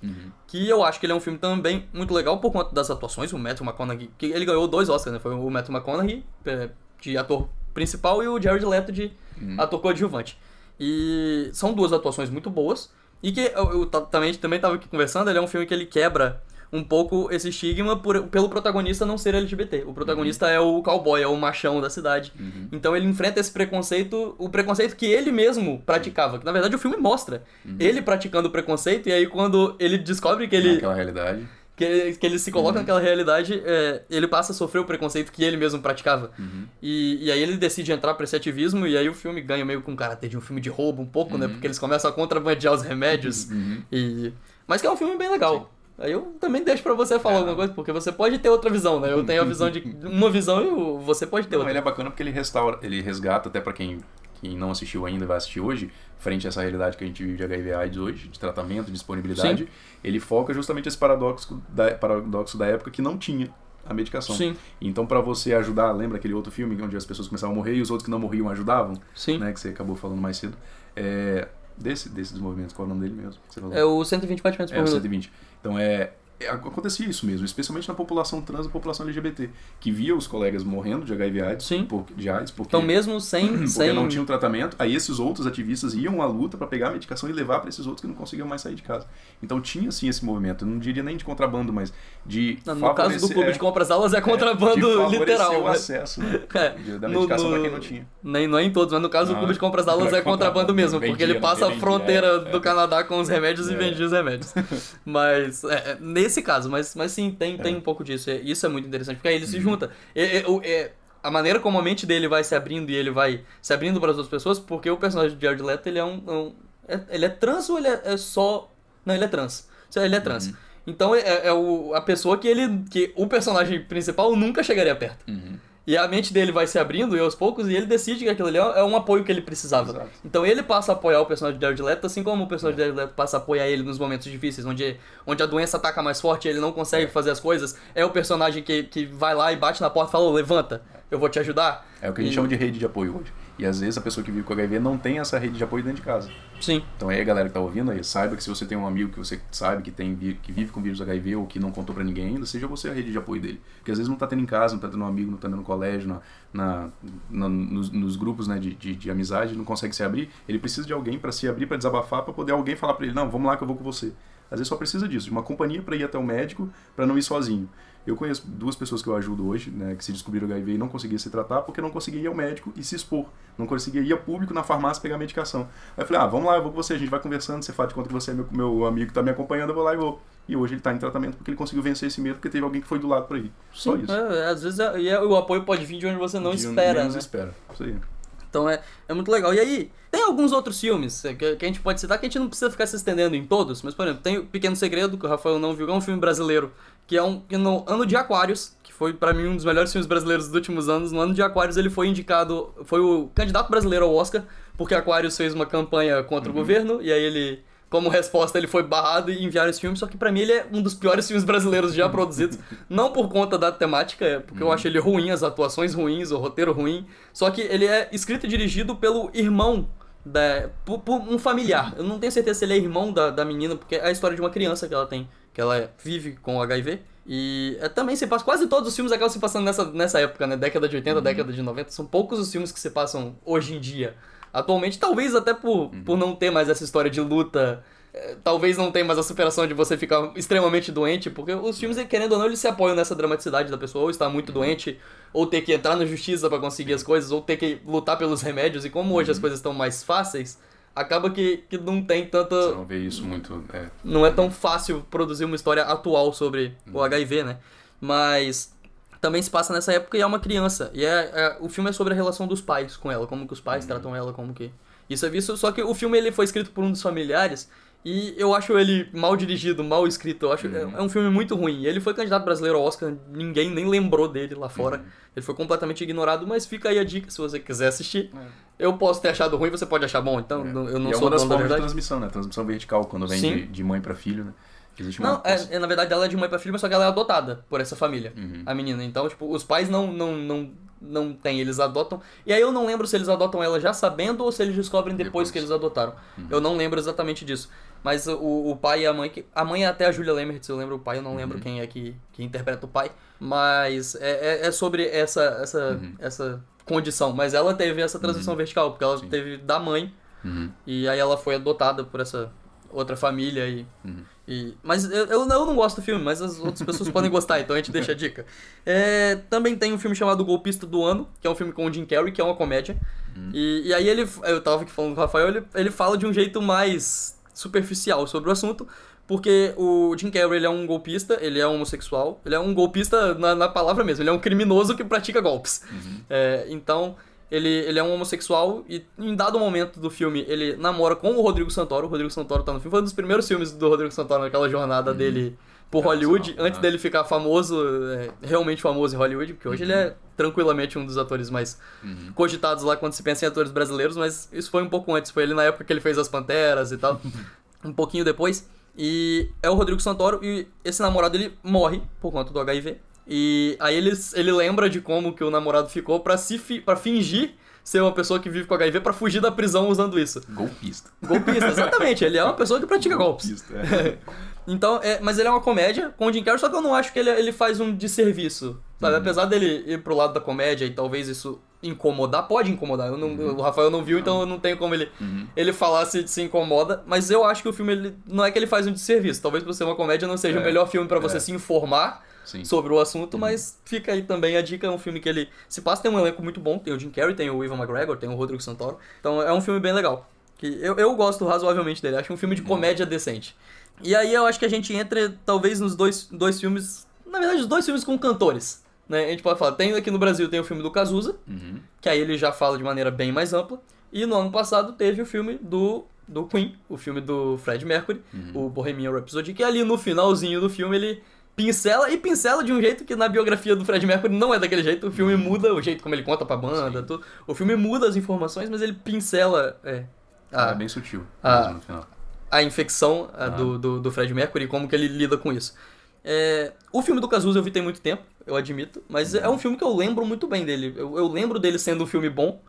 que eu acho que ele é um filme também muito legal por conta das atuações, o Matthew McConaughey, que ele ganhou dois Oscars, né? Foi o Matthew McConaughey, é, de ator principal, e o Jared Leto de ator coadjuvante. E são duas atuações muito boas. E que eu, eu ta- também, também tava aqui conversando, ele é um filme que ele quebra um pouco esse estigma por- pelo protagonista não ser LGBT. O protagonista é o cowboy, é o machão da cidade. Então ele enfrenta esse preconceito, o preconceito que ele mesmo praticava. Que na verdade o filme mostra ele praticando o preconceito, e aí quando ele descobre que ele
Naquela realidade.
Que, ele- que ele se coloca naquela realidade, é, ele passa a sofrer o preconceito que ele mesmo praticava. E, e aí ele decide entrar pra esse ativismo, e aí o filme ganha meio com caráter de um filme de roubo, um pouco, né? Porque eles começam a contrabandear os remédios. E... Mas que é um filme bem legal. Aí eu também deixo pra você falar alguma coisa, porque você pode ter outra visão, né? Eu tenho a visão de uma visão e você pode ter
Não,
outra.
ele é bacana porque ele restaura, ele resgata até pra quem, quem não assistiu ainda e vai assistir hoje, frente a essa realidade que a gente vive de HIV AIDS hoje, de tratamento, de disponibilidade,
Sim.
ele foca justamente esse paradoxo da, paradoxo da época que não tinha a medicação.
Sim.
Então pra você ajudar, lembra aquele outro filme onde as pessoas começavam a morrer e os outros que não morriam ajudavam?
Sim.
Né, que você acabou falando mais cedo. É, desse, desses movimentos, qual é o nome dele mesmo?
É o 120 batimentos por
É, o
minuto.
120. Então é, acontecia isso mesmo, especialmente na população trans e população LGBT, que via os colegas morrendo de HIV AIDS,
Sim.
por, de AIDS, porque,
Então mesmo sem...
porque
sem...
não tinham tratamento, aí esses outros ativistas iam à luta para pegar a medicação e levar para esses outros que não conseguiam mais sair de casa. Então tinha sim esse movimento, eu não diria nem de contrabando, mas de
No caso do clube
é,
de compras aulas é contrabando
de favorecer
literal.
o
né?
acesso né,
É,
de- da medicação para quem não tinha.
Nem, não é em todos, mas no caso do
Ah,
clube de compras aulas é
era
contrabando
contrabando.
mesmo, porque ele
Vendia,
passa a
vendia,
fronteira
é,
do
é.
Canadá com os remédios e
É.
vendia os remédios. mas, é, é, nesse caso, mas, mas sim, tem, tem um pouco disso. é- Isso é muito interessante, porque aí ele
Uhum.
se junta. É, é, é, a maneira como a mente dele vai se abrindo e ele vai se abrindo para as outras pessoas, porque o personagem de Jared Leto, ele é um... um- é- ele é trans ou ele é, é só... Não, ele é trans. Ele é trans. Então é, é o, a pessoa que ele. que o personagem principal nunca chegaria perto. E a mente dele vai se abrindo e aos poucos, e ele decide que aquilo ali é é um apoio que ele precisava.
Exato.
Então ele passa a apoiar o personagem de Jared Leto, assim como o personagem de Jared Leto passa a apoiar ele nos momentos difíceis, onde, onde a doença ataca mais forte e ele não consegue fazer as coisas. É o personagem que, que vai lá e bate na porta e fala: "Ô, levanta, eu vou te ajudar.
É o que a gente
E-
chama de rede de apoio hoje. E às vezes a pessoa que vive com HIV não tem essa rede de apoio dentro de casa.
Sim.
Então aí a galera que tá ouvindo aí, saiba que se você tem um amigo que você sabe que tem que vive com vírus HIV ou que não contou pra ninguém ainda, seja você a rede de apoio dele. Porque às vezes não tá tendo em casa, não tá tendo um amigo, não tá tendo no colégio, na, na- na- nos, nos grupos né, de, de, de amizade, não consegue se abrir. Ele precisa de alguém pra se abrir, pra desabafar, pra poder alguém falar pra ele, não, vamos lá que eu vou com você. Às vezes só precisa disso, de uma companhia pra ir até o médico, pra não ir sozinho. Eu conheço duas pessoas que eu ajudo hoje, né, que se descobriram HIV e não conseguiam se tratar porque não conseguia ir ao médico e se expor. Não conseguia ir ao público na farmácia pegar medicação. Aí eu falei, ah, vamos lá, eu vou com você, a gente vai conversando, você faz de conta que você é meu, meu amigo que tá me acompanhando, eu vou lá e vou. E hoje ele tá em tratamento porque ele conseguiu vencer esse medo porque teve alguém que foi do lado pra ir. Só
Sim,
isso.
é, às vezes é- é- o apoio pode vir de onde você não
De onde
espera.
menos
né?
espera. Isso aí.
Então é, é muito legal. E aí, tem alguns outros filmes é, que, que a gente pode citar que a gente não precisa ficar se estendendo em todos, mas por exemplo, tem o Pequeno Segredo, que o Rafael não viu, que é um filme brasileiro, que é um que no ano de Aquários, que foi pra mim um dos melhores filmes brasileiros dos últimos anos, no ano de Aquários ele foi indicado, foi o candidato brasileiro ao Oscar, porque Aquários fez uma campanha contra o governo, e aí ele como resposta, ele foi barrado e enviaram esse filme, só que pra mim ele é um dos piores filmes brasileiros já produzidos. não por conta da temática, é porque eu acho ele ruim, as atuações ruins, o roteiro ruim. Só que ele é escrito e dirigido pelo irmão da. Por, por um familiar. Eu não tenho certeza se ele é irmão da, da menina, porque é a história de uma criança que ela tem, que ela vive com HIV. E é, também se passa. Quase todos os filmes acabam se passando nessa, nessa época, né? Década de 80, década de 90. São poucos os filmes que se passam hoje em dia. Atualmente, talvez até por, por não ter mais essa história de luta. eh, Talvez não tenha mais a superação de você ficar extremamente doente, porque os filmes, querendo ou não, eles se apoiam nessa dramaticidade da pessoa, ou estar muito doente, ou ter que entrar na justiça pra conseguir as coisas, ou ter que lutar pelos remédios. E como hoje as coisas estão mais fáceis, acaba que, que não tem tanta.
Você não vê isso muito. É,
Não é tão fácil produzir uma história atual sobre o HIV, né? Mas também se passa nessa época e é uma criança. E é, é- o filme é sobre a relação dos pais com ela, como que os pais tratam ela, como que. Isso é visto, só que o filme ele foi escrito por um dos familiares E eu acho ele mal dirigido, mal escrito. Eu acho é- é um filme muito ruim. Ele foi candidato brasileiro ao Oscar, ninguém nem lembrou dele lá fora. Ele foi completamente ignorado, mas fica aí a dica se você quiser assistir. Eu posso ter achado ruim, você pode achar bom, então não- eu não
e é
sou
uma das
dono da
formas de transmissão, né? Transmissão vertical, quando vem de, de mãe pra filho, né? Existe.
Não, é, é, na verdade ela é de mãe pra filha, mas só que ela é adotada por essa família,
Uhum.
a menina. Então, tipo, os pais não, não, não, não têm, eles adotam. E aí eu não lembro se eles adotam ela já sabendo ou se eles descobrem depois, que eles adotaram.
Uhum.
Eu não lembro exatamente disso. Mas o, o pai e a mãe, que, a mãe é até a Julia Lemert, eu lembro o pai, eu não
Uhum.
lembro quem é que, que interpreta o pai. Mas é, é, é sobre essa, essa,
Uhum.
essa condição. Mas ela teve essa transição vertical, porque ela teve da mãe
Uhum.
e aí ela foi adotada por essa outra família e.
Uhum.
e mas eu, eu, eu não gosto do filme, mas as outras pessoas podem gostar, então a gente deixa a dica. É, também tem um filme chamado Golpista do Ano, que é um filme com o Jim Carrey, que é uma comédia. E, e aí ele. Eu tava aqui falando com o Rafael, ele, ele fala de um jeito mais superficial sobre o assunto. Porque o Jim Carrey ele é um golpista, ele é homossexual, ele é um golpista na, na palavra mesmo, ele é um criminoso que pratica golpes. É, então, ele, ele é um homossexual e em dado momento do filme ele namora com o Rodrigo Santoro. O Rodrigo Santoro tá no filme. Foi um dos primeiros filmes do Rodrigo Santoro naquela jornada dele por Hollywood, antes dele ficar famoso, é, realmente famoso em Hollywood, porque hoje ele é tranquilamente um dos atores mais cogitados lá quando se pensa em atores brasileiros, mas isso foi um pouco antes, foi ele na época que ele fez As Panteras e tal, um pouquinho depois. E é o Rodrigo Santoro e esse namorado ele morre por conta do HIV. E aí ele, ele lembra de como que o namorado ficou pra se fi, para fingir ser uma pessoa que vive com HIV pra fugir da prisão usando isso.
Golpista.
Golpista, exatamente. Ele é uma pessoa que pratica golpes.
é.
então, é, mas ele é uma comédia com o Jim Carrey, só que eu não acho que ele, ele faz um desserviço. Sabe? Apesar dele ir pro lado da comédia e talvez isso incomodar, pode incomodar. Eu não, O Rafael não viu, então eu não tenho como ele, ele falar se se incomoda. Mas eu acho que o filme, ele, não é que ele faz um desserviço. Talvez por ser uma comédia não seja
É,
o melhor filme pra você
é.
se informar
Sim.
sobre o assunto, mas fica aí também a dica. É um filme que ele se passa, tem um elenco muito bom. Tem o Jim Carrey, tem o Ivan McGregor, tem o Rodrigo Santoro. Então é um filme bem legal. Que eu, eu gosto razoavelmente dele. Acho um filme de comédia decente. E aí eu acho que a gente entra, talvez, nos dois, dois filmes. Na verdade, os dois filmes com cantores. Né? A gente pode falar, tem aqui no Brasil tem o filme do Cazuza,
Uhum.
que aí ele já fala de maneira bem mais ampla. E no ano passado teve o filme do, do Queen, o filme do Fred Mercury, o Bohemian Rhapsody, que ali no finalzinho do filme ele pincela e pincela de um jeito que na biografia do Fred Mercury não é daquele jeito. O filme muda o jeito como ele conta pra banda, tudo. O filme muda as informações, mas ele pincela é, a,
é bem sutil.
a-
no final.
A infecção a, do, do, do Fred Mercury e como que ele lida com isso. É, o filme do Cazuza eu vi tem muito tempo, eu admito, mas é um filme que eu lembro muito bem dele. Eu, eu lembro dele sendo um filme bom.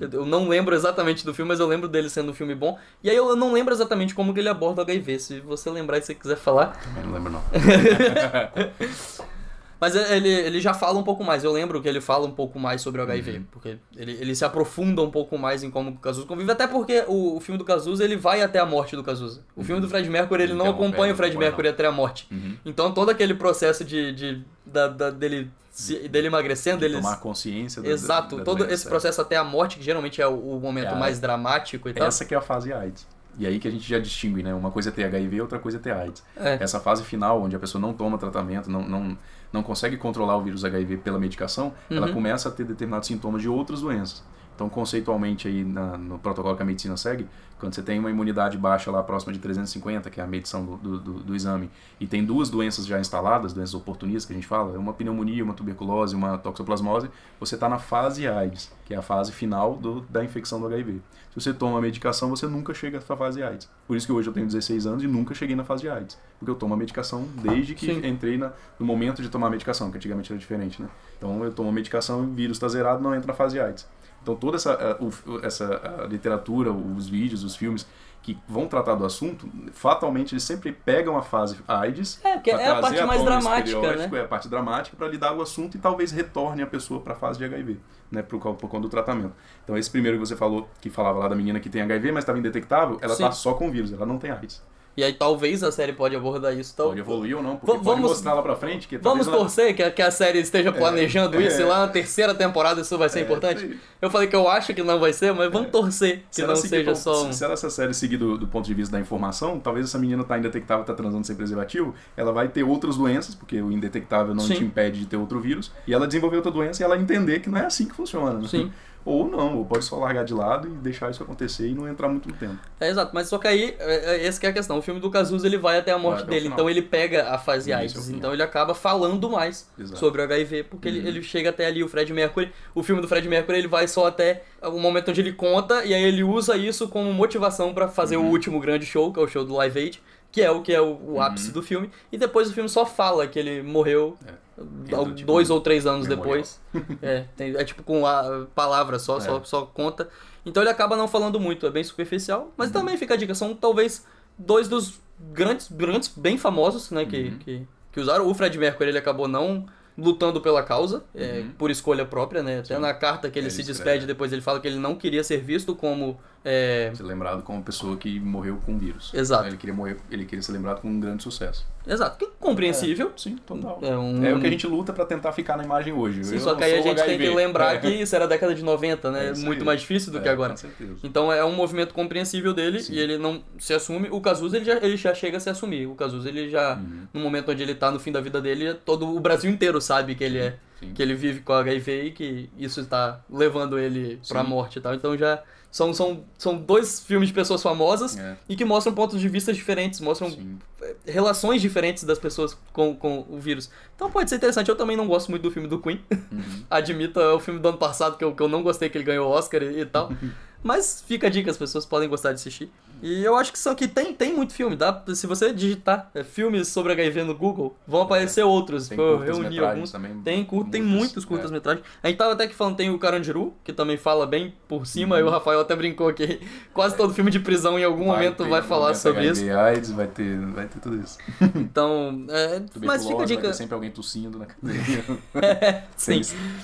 Eu, eu não lembro exatamente do filme, mas eu lembro dele sendo um filme bom. E aí eu, eu não lembro exatamente como que ele aborda o HIV. Se você lembrar e você quiser falar.
Também não lembro, não.
Mas ele, ele já fala um pouco mais. Eu lembro que ele fala um pouco mais sobre o HIV. Porque ele, ele se aprofunda um pouco mais em como o Cazuza convive. Até porque o, o filme do Cazuza ele vai até a morte do Cazuza. O filme do Fred Mercury ele não
Interrompe,
acompanha o
não
Fred Mercury
não.
até a morte.
Uhum.
Então todo aquele processo de, de da, da- dele, se- dele emagrecendo, dele.
Tomar consciência da-
Exato,
da- da
todo
doença,
esse
é.
processo até a morte, que geralmente é o, o momento
É a-
mais dramático e tal.
Essa que é a fase AIDS. E aí que a gente já distingue, né? Uma coisa é ter HIV, outra coisa é ter AIDS.
É.
Essa fase final, onde a pessoa não toma tratamento, não, não, não consegue controlar o vírus HIV pela medicação, ela
Uhum.
começa a ter determinados sintomas de outras doenças. Então, conceitualmente, aí na- no protocolo que a medicina segue, quando você tem uma imunidade baixa lá próxima de 350, que é a medição do, do, do- do exame, e tem duas doenças já instaladas, doenças oportunistas que a gente fala, uma pneumonia, uma tuberculose, uma toxoplasmose, você está na fase AIDS, que é a fase final da infecção do HIV. Se você toma a medicação, você nunca chega à fase AIDS. Por isso que hoje eu tenho 16 anos e nunca cheguei na fase de AIDS. Porque eu tomo a medicação desde que
Sim.
entrei na- no momento de tomar a medicação, que antigamente era diferente, né? Então eu tomo a medicação e o vírus está zerado, não entra na fase de AIDS. Então toda essa, eh, o- essa eh, literatura, os vídeos, os filmes que vão tratar do assunto, fatalmente eles sempre pegam a fase AIDS.
É, porque é a parte mais
o
dramática, né?
É a parte dramática para lidar com o assunto e talvez retorne a pessoa para a fase de HIV, né, por, por conta do tratamento. Então esse primeiro que você falou, que falava lá da menina que tem HIV, mas estava indetectável, ela
Sim.
tá só com vírus, ela não tem AIDS.
E aí talvez a série pode abordar isso. Então,
Pode evoluir ou não, porque
Va-
pode
vamos-
mostrar lá pra frente que
Vamos
ela-
torcer que a, que a série esteja planejando isso e lá na terceira temporada isso vai ser
É,
importante. Eu falei que eu acho que não vai ser, mas vamos torcer que
Se
não seja só um.
se, se ela essa série seguir do, do ponto de vista da informação, talvez essa menina tá indetectável, tá transando sem preservativo, ela vai ter outras doenças, porque o indetectável não
Sim.
te impede de ter outro vírus, e ela desenvolver outra doença e ela entender que não é assim que funciona. né?
Sim.
Ou não, ou pode só largar de lado e deixar isso acontecer e não entrar muito no tempo.
É, exato, mas só que aí, é, é, essa que é a questão. O filme do Cazuza, ele vai até a morte dele, então ele pega a fase
ao
AIDS, então ele acaba falando mais
Exato.
sobre o HIV, porque ele,
Uhum.
ele chega até ali, o Fred Mercury, o filme do Fred Mercury, ele vai só até o momento onde ele conta, e aí ele usa isso como motivação pra fazer
Uhum.
o último grande show, que é o show do Live Aid, que é o que é o, o ápice do filme, e depois o filme só fala que ele morreu
É. Entra, tipo,
dois ou três anos
memorial.
depois. é, tem- é tipo com a palavra só, só,
É.
só conta. Então ele acaba não falando muito, é bem superficial.
Uhum.
Mas também fica a dica, são talvez dois dos grandes, grandes bem famosos, né, que,
Uhum.
que, que usaram. O Fred Mercury, ele acabou não lutando pela causa, é,
Uhum.
por escolha própria, né? Até na carta que ele
Ele
se
escreve.
despede depois, ele fala que ele não queria ser visto como... é,
Ser lembrado como uma pessoa que morreu com vírus.
Exato.
Ele queria morrer, ele queria ser lembrado com um grande sucesso.
Exato, que compreensível.
Sim, total.
É, um-
É o que a gente luta pra tentar ficar na imagem hoje.
Sim,
Eu
só que aí a gente tem que
HIV.
lembrar
É.
que isso era a década de 90, né?
É
Muito mais difícil do
É,
que agora.
com certeza.
Então é um movimento compreensível dele e ele não se assume. O Cazuza ele já, ele já chega a se assumir. O Cazuza ele já,
Uhum.
no momento onde ele tá no fim da vida dele, todo o Brasil inteiro sabe que ele é.
Sim.
Que ele vive com HIV e que isso está levando ele pra
Sim.
morte e tal. Então já. São, são, são dois filmes de pessoas famosas
É.
e que mostram pontos de vista diferentes, mostram
Sim.
relações diferentes das pessoas com, com o vírus. Então pode ser interessante. Eu também não gosto muito do filme do Queen.
Uhum.
Admito, é o filme do ano passado que eu, que eu não gostei que ele ganhou o Oscar e, e tal. Mas fica a dica, as pessoas podem gostar de assistir. E eu acho que são que tem, tem muito filme. Dá, se você digitar é, filmes sobre HIV no Google, vão aparecer outros.
Tem
eu reuni alguns.
também,
Tem, curto, tem
muitas,
muitos
é.
curtas-metragens. A gente tava até que falando, tem o Carandiru, que também fala bem por cima, e o Rafael até brincou que quase todo filme de prisão em algum momento
ter
vai falar
momento
sobre
HIV,
isso.
AIDS, vai ter, vai ter tudo isso.
Então, é, mas fica a
Vai
dica.
sempre alguém tossindo na cadeia.
Sim.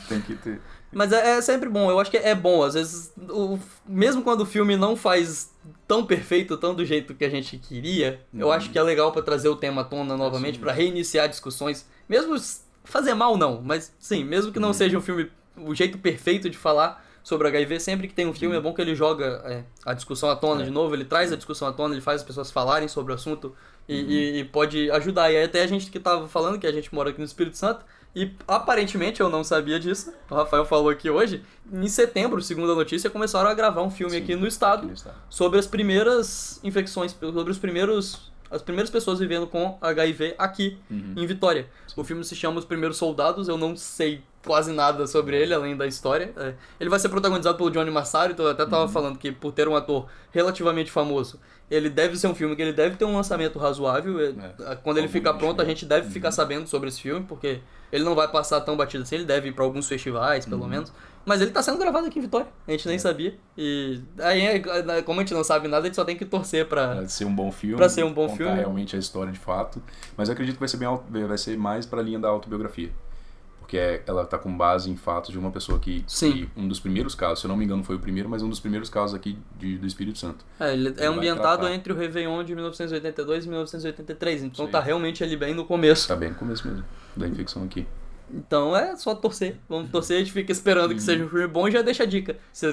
Tem que ter.
Mas é, é sempre bom, eu acho que é bom. Às vezes, o- mesmo quando o filme não faz tão perfeito, tão do jeito que a gente queria, eu
Uhum.
acho que é legal pra trazer o tema à tona novamente, pra reiniciar discussões. Mesmo fazer mal, não, mas sim, mesmo que não
Uhum.
seja um filme, o jeito perfeito de falar sobre HIV, sempre que tem um filme é bom que ele joga é, a discussão à tona
É.
de novo, ele traz a discussão à tona, ele faz as pessoas falarem sobre o assunto e,
Uhum.
e- e pode ajudar. E aí até a gente que tava falando, que a gente mora aqui no Espírito Santo, e aparentemente eu não sabia disso, o Rafael falou aqui hoje, em setembro, segundo a notícia, começaram a gravar um filme
Sim,
aqui no estado
aqui no estado.
sobre as primeiras infecções, sobre os primeiros as primeiras pessoas vivendo com HIV aqui
Uhum.
em Vitória. O filme se chama Os Primeiros Soldados, eu não sei quase nada sobre ele, além da história. É, Ele vai ser protagonizado pelo Johnny Massaro, então eu até
Uhum.
tava falando que por ter um ator relativamente famoso, ele deve ser um filme que ele deve ter um lançamento razoável. É, Quando ele ficar pronto, a
né?
gente deve ficar sabendo sobre esse filme, porque ele não vai passar tão batido assim, ele deve ir pra alguns festivais,
Uhum.
pelo menos. Mas ele tá sendo gravado aqui em Vitória, a gente
É.
nem sabia. E aí, é, como a gente não sabe nada, a gente só tem que torcer pra...
Pra ser um bom filme.
Pra ser um bom filme.
realmente a história de fato. Mas eu acredito que vai ser, bem, vai ser mais pra linha da autobiografia. Porque é- ela tá com base em fatos de uma pessoa que,
Sim.
que um dos primeiros casos, se eu não me engano foi o primeiro, mas um dos primeiros casos aqui de- do Espírito Santo.
É, ele é
vai
ambientado
tratar.
entre o Réveillon de 1982 e 1983, então
Sim.
tá realmente ali bem no começo.
Tá bem no começo mesmo da infecção aqui.
Então é só torcer. Vamos torcer, a gente fica esperando que
Uhum.
seja um filme bom e já deixa a dica. Se,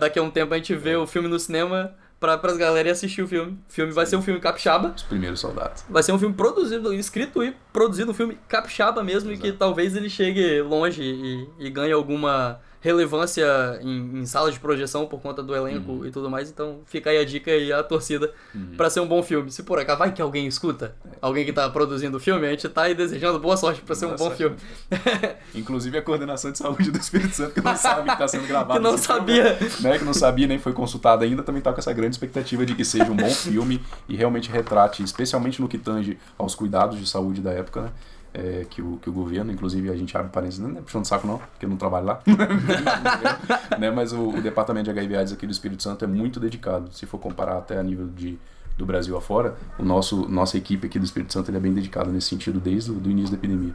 daqui a um tempo a gente vê o filme no cinema pra, pras galera ir assistir o filme. O filme vai ser um filme capixaba.
Os primeiros soldados.
Vai ser um filme produzido, escrito e produzido um filme capixaba mesmo, e que talvez ele chegue longe e, e ganhe alguma relevância em, em salas de projeção por conta do elenco
Uhum.
e tudo mais. Então fica aí a dica e a torcida pra ser um bom filme. Se por acaso vai que alguém escuta, alguém que tá produzindo o filme, a gente tá aí desejando boa sorte pra ser um bom
sorte.
filme.
Inclusive a coordenação de saúde do Espírito Santo, que não sabe que tá sendo gravado.
Que não
filme,
sabia.
Né, que não sabia nem foi consultada ainda, também tá com essa grande expectativa de que seja um bom filme e realmente retrate, especialmente no que tange aos cuidados de saúde da época, né? É, que, o, que o governo, inclusive a gente abre parênteses, não é puxando saco não, porque eu não trabalho lá, né? mas o, o departamento de HIV AIDS aqui do Espírito Santo é muito dedicado, se for comparar até a nível de, do Brasil afora, o nosso, nossa equipe aqui do Espírito Santo é bem dedicada nesse sentido desde o início da epidemia.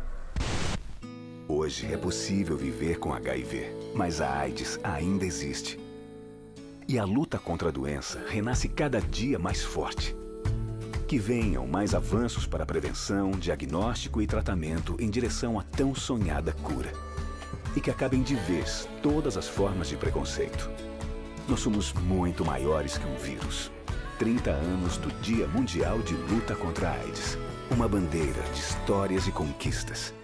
Hoje é possível viver com HIV, mas a AIDS ainda existe. E a luta contra a doença renasce cada dia mais forte. Que venham mais avanços para prevenção, diagnóstico e tratamento em direção à tão sonhada cura. E que acabem de vez todas as formas de preconceito. Nós somos muito maiores que um vírus. 30 anos do Dia Mundial de Luta contra a AIDS. Uma bandeira de histórias e conquistas.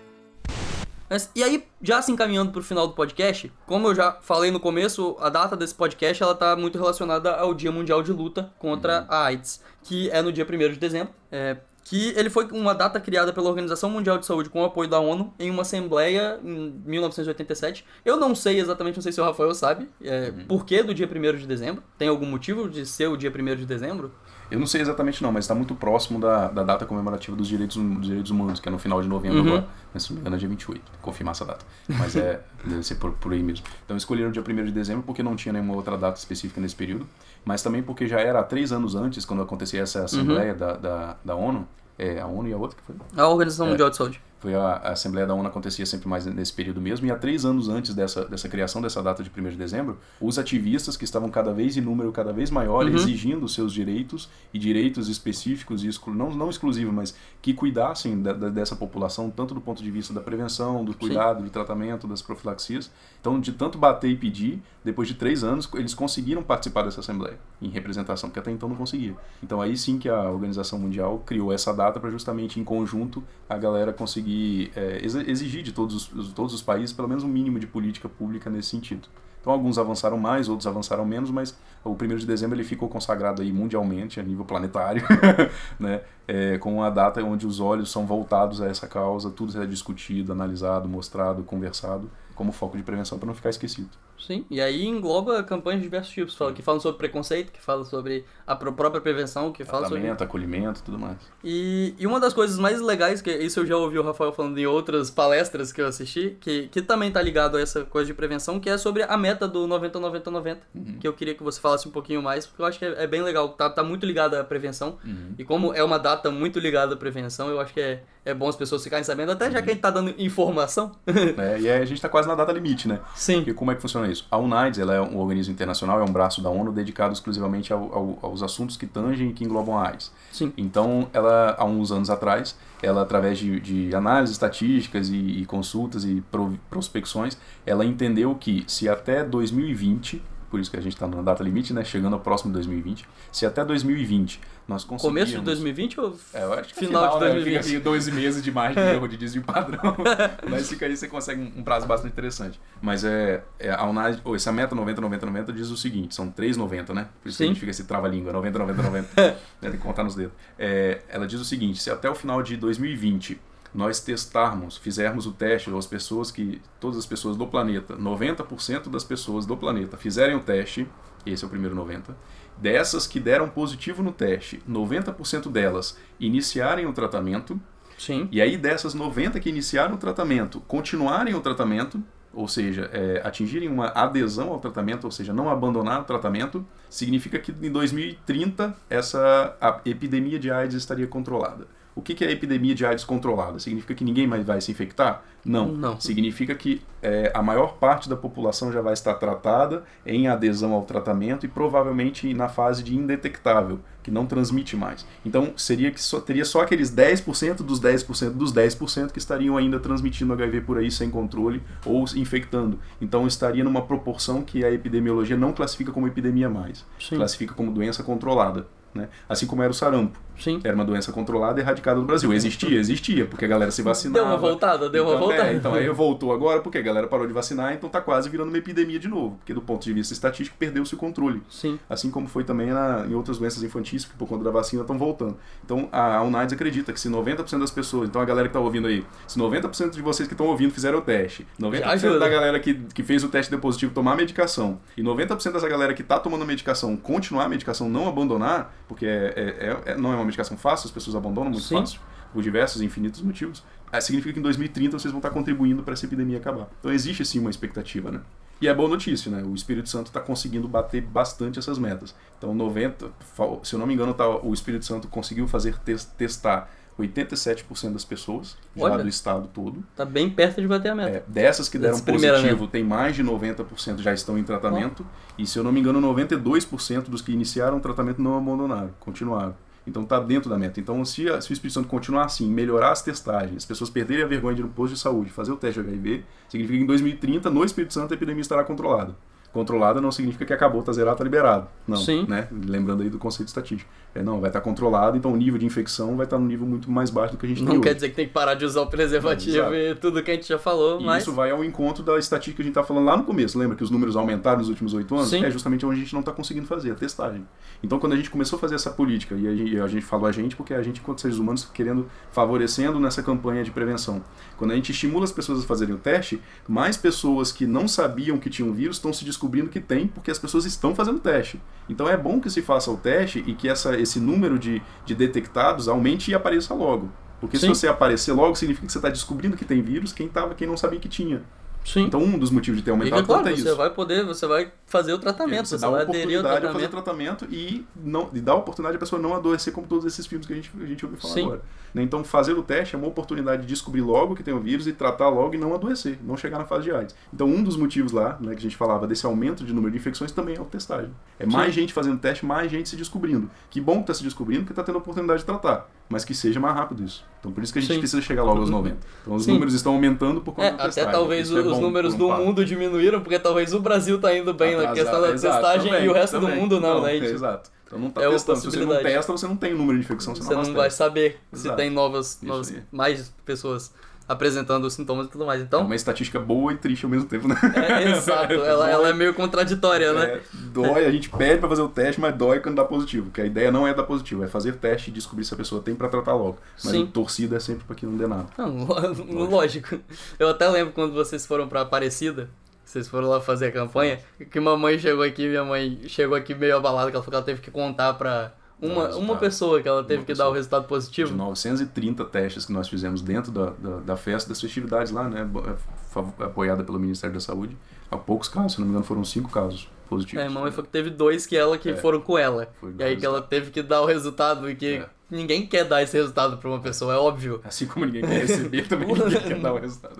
E aí, já se encaminhando pro final do podcast, como eu já falei no começo, a data desse podcast ela tá muito relacionada ao Dia Mundial de Luta contra a AIDS, que é no dia 1 de dezembro. É, que ele foi uma data criada pela Organização Mundial de Saúde com o apoio da ONU em uma assembleia em 1987. Eu não sei exatamente, não sei se o Rafael sabe, é, por que do dia 1 de dezembro. Tem algum motivo de ser o dia 1 de dezembro?
Eu não sei exatamente não, mas está muito próximo da, da data comemorativa dos direitos, dos direitos humanos, que é no final de novembro
Uhum.
agora. Mas se não me engano é dia 28, confirmar essa data. Mas é, deve ser por, por aí mesmo. Então escolheram o dia 1 de dezembro porque não tinha nenhuma outra data específica nesse período, mas também porque já era há três anos antes, quando acontecia essa assembleia da, da, da ONU, é, a ONU e a outra que foi?
A Organização
É.
Mundial de Saúde.
Foi a, a Assembleia da ONU acontecia sempre mais nesse período mesmo, e há três anos antes dessa, dessa criação dessa data de 1 de dezembro, os ativistas que estavam cada vez em número cada vez maior,
Uhum.
exigindo seus direitos e direitos específicos, e exclu, não, não exclusivos, mas que cuidassem da- da- dessa população, tanto do ponto de vista da prevenção, do cuidado, do tratamento, das profilaxias. Então, de tanto bater e pedir, depois de três anos, eles conseguiram participar dessa Assembleia, em representação, porque até então não conseguia. Então, aí sim que a Organização Mundial criou essa data para justamente, em conjunto, a galera conseguir é, ex- exigir de todos os, os- todos os países pelo menos um mínimo de política pública nesse sentido. Então alguns avançaram mais, outros avançaram menos, mas o 1 de dezembro ele ficou consagrado aí mundialmente, a nível planetário, né? É, com uma data onde os olhos são voltados a essa causa, tudo é discutido, analisado, mostrado, conversado, como foco de prevenção para não ficar esquecido.
Sim, e aí engloba campanhas de diversos tipos, fala- que falam sobre preconceito, que falam sobre a pró- própria prevenção, que falam sobre...
Acolhimento, tudo mais.
E, e uma das coisas mais legais, que isso eu já ouvi o Rafael falando em outras palestras que eu assisti, que, que também tá ligado a essa coisa de prevenção, que é sobre a meta do 90-90-90, que eu queria que você falasse um pouquinho mais, porque eu acho que é, é bem legal, tá, tá muito ligado à prevenção,
Uhum.
e como é uma data muito ligada à prevenção, eu acho que é, é bom as pessoas ficarem sabendo, até já que a gente tá dando informação.
né? E aí a gente está quase na data limite, né?
Sim.
Porque como é que funciona isso? A UNAIDS ela é um organismo internacional, é um braço da ONU dedicado exclusivamente ao- ao- aos assuntos que tangem e que englobam a AIDS.
Sim.
Então, ela, há uns anos atrás, ela, através de, de análises estatísticas e, e consultas e pro- prospecções, ela entendeu que se até 2020, por isso que a gente está na data limite, né? Chegando ao próximo 2020, se até 2020 nós conseguirmos...
Começo de 2020 ou
É, eu acho que
final,
final,
de
né?
2020?
Fica aí 12 meses de margem de erro de desvio padrão. Mas fica aí, você consegue um prazo bastante interessante. Mas é, é a UNAID, ou essa meta 90, 90, 90 diz o seguinte, são 3,90, né? Por isso que a
Sim.
gente fica esse trava-língua, 90, 90, 90. né? Tem que contar nos dedos. É, ela diz o seguinte, se até o final de 2020 nós testarmos, fizermos o teste, as pessoas que, todas as pessoas do planeta, 90% das pessoas do planeta fizerem o teste, esse é o primeiro 90, dessas que deram positivo no teste, 90% delas iniciarem o tratamento,
Sim.
e aí dessas 90 que iniciaram o tratamento, continuarem o tratamento, ou seja, é, atingirem uma adesão ao tratamento, ou seja, não abandonar o tratamento, significa que em 2030 essa epidemia de AIDS estaria controlada. O que que é epidemia de AIDS controlada? Significa que ninguém mais vai se infectar? Não.
Não.
Significa que é, a maior parte da população já vai estar tratada em adesão ao tratamento e provavelmente na fase de indetectável, que não transmite mais. Então seria que só, teria só aqueles 10% dos 10% dos 10% que estariam ainda transmitindo HIV por aí sem controle ou se infectando. Então estaria numa proporção que a epidemiologia não classifica como epidemia mais.
Sim.
Classifica como doença controlada. Né? Assim como era o sarampo.
Sim.
Era uma doença controlada e erradicada do Brasil. Existia, existia, porque a galera se vacinava.
Deu uma voltada, deu uma
Então,
voltada.
é, então aí voltou agora porque a galera parou de vacinar, então tá quase virando uma epidemia de novo. Porque do ponto de vista estatístico perdeu-se o controle.
Sim.
Assim como foi também na- em outras doenças infantis que por conta da vacina estão voltando. Então a, a UNAIDS acredita que se 90% das pessoas, então a galera que tá ouvindo aí, se 90% de vocês que estão ouvindo fizeram o teste, 90%
ajuda.
da galera que, que fez o teste deu positivo tomar a medicação, e 90% dessa galera que tá tomando a medicação continuar a medicação, não abandonar, porque é- é- é- é- não é uma medicação fácil, as pessoas abandonam muito
Sim.
fácil, por diversos e infinitos motivos, é, significa que em 2030 vocês vão estar contribuindo para essa epidemia acabar. Então existe sim uma expectativa, né? E é boa notícia, né? O Espírito Santo está conseguindo bater bastante essas metas. Então 90, fal- se eu não me engano, tá, o Espírito Santo conseguiu fazer tes- testar 87% das pessoas já
Olha.
do estado todo.
Tá bem perto de bater a meta.
É, dessas que deram
primeira
positivo, tem mais de 90% já estão em tratamento. E se eu não me engano, 92% dos que iniciaram o tratamento não abandonaram, continuaram. Então está dentro da meta. Então, se, a- se o Espírito Santo continuar assim, melhorar as testagens, as pessoas perderem a vergonha de ir no posto de saúde, fazer o teste de HIV, significa que em 2030, no Espírito Santo, a epidemia estará controlada. Controlada não significa que acabou, tá zerado, tá liberado. Não,
Sim.
né? Lembrando aí do conceito estatístico. É, não, vai estar controlado, então o nível de infecção vai estar num nível muito mais baixo do que a gente
Não
tem
quer
hoje.
dizer que tem que parar de usar o preservativo
Exato.
e tudo que a gente já falou,
E
mas.
isso vai ao encontro da estatística que a gente tá falando lá no começo. Lembra que os números aumentaram nos últimos oito anos?
Sim.
É justamente onde a gente não está conseguindo fazer, a testagem. Então, quando a gente começou a fazer essa política, e a gente, a gente falou a gente, porque a gente, enquanto seres humanos, querendo, favorecendo nessa campanha de prevenção. Quando a gente estimula as pessoas a fazerem o teste, mais pessoas que não sabiam que tinham vírus estão se descobrindo que tem, porque as pessoas estão fazendo o teste. Então é bom que se faça o teste e que essa, esse número de, de detectados aumente e apareça logo. Porque se
Sim.
você aparecer logo, significa que você está descobrindo que tem vírus quem, tava, quem não sabia que tinha.
Sim.
Então um dos motivos de ter
E
aumentado
que, claro,
tanto é
você
isso.
vai poder, você vai fazer o tratamento,
Você
você,
dá
vai aderir ao
oportunidade a fazer
tratamento.
tratamento e, não, e dá a oportunidade a pessoa não adoecer como todos esses filmes que a gente, a gente ouviu falar
Sim.
agora. Né? Então fazer o teste é uma oportunidade de descobrir logo que tem o vírus e tratar logo e não adoecer, não chegar na fase de AIDS. Então um dos motivos lá, né, que a gente falava desse aumento de número de infecções também é a testagem. É mais
Sim.
gente fazendo teste, mais gente se descobrindo. Que bom que está se descobrindo, que está tendo a oportunidade de tratar. Mas que seja mais rápido isso. Então por isso que a gente
Sim.
precisa chegar logo aos 90. Então os
Sim.
números estão aumentando por conta
É,
da
até
testagem.
talvez
Isso é
os números
um
do
fato.
mundo diminuíram, porque talvez o Brasil tá indo bem na
Atrasado.
questão da
Exato,
testagem
também,
e o resto
também.
do mundo não, né?
é? Exato. Então não tá
É
testando. Se você não testa, você não tem o número de infecção, você,
Você não
abastece.
vai saber se
Exato.
tem novas, novas mais pessoas apresentando os sintomas e tudo mais.
É
Então,
uma estatística boa e triste ao mesmo tempo, né?
é, exato, ela, ela é meio contraditória, né?
É, dói, a gente pede pra fazer o teste, mas dói quando dá positivo. Porque a ideia não é dar positivo, é fazer teste e descobrir se a pessoa tem pra tratar logo. Mas
Sim.
torcida é sempre pra que não dê nada.
Não, lo- lógico. Eu até lembro quando vocês foram pra Aparecida, vocês foram lá fazer a campanha, que mamãe chegou aqui, minha mãe chegou aqui meio abalada, que ela falou que ela teve que contar pra uma,
resultado.
uma pessoa que ela teve que dar o resultado
De
positivo.
930 testes que nós fizemos dentro da, da, da festa, das festividades lá, né? bo- fav- Apoiada pelo Ministério da Saúde. Há poucos casos, se não me engano, foram cinco casos positivos.
É, a mamãe falou que teve dois que ela que
É.
foram com ela. E aí que ela teve que dar o resultado e que
É.
ninguém quer dar esse resultado pra uma pessoa, é óbvio.
Assim como ninguém quer receber, também ninguém quer dar o resultado.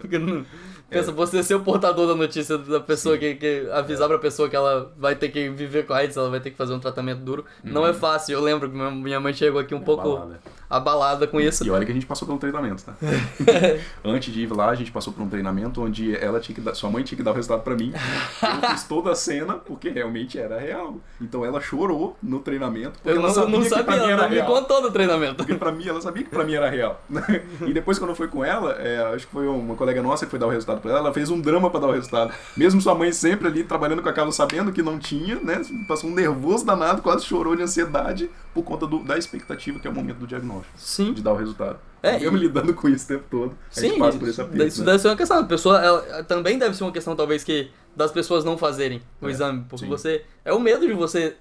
Não-
É.
Pensa, você ser o portador da notícia da pessoa que, que avisar pra pessoa que ela vai ter que viver com AIDS, ela vai ter que fazer um tratamento duro. Não é fácil. Eu lembro que minha- mãe chegou aqui um pouco
Uhum. Abalada.
com isso.
E olha que a gente passou por um treinamento, tá? Antes de ir lá, a gente passou por um treinamento onde ela tinha que dar, sua mãe tinha que dar o resultado pra mim. Eu fiz toda a cena porque realmente era real. Então ela chorou no treinamento porque
Eu
ela
não,
sabia
não
que pra
sabia,
mim
ela
era
me
real.
contou no treinamento.
Porque pra mim, ela sabia que pra mim era real. E depois, quando eu fui com ela, é, acho que foi uma colega nossa que foi dar o resultado pra ela, ela fez um drama pra dar o resultado. Mesmo sua mãe sempre ali trabalhando com a Carla, sabendo que não tinha, né? Passou um nervoso danado, quase chorou de ansiedade por conta do- da expectativa que é o momento do diagnóstico.
Sim.
De dar o resultado.
É,
eu me lidando com isso o tempo todo. a gente
Sim,
passa por esse aperto,
isso
né?
deve ser uma questão. A pessoa, ela, também deve ser uma questão, talvez, que das pessoas não fazerem o
É,
exame. Porque
sim.
você. É o medo de você.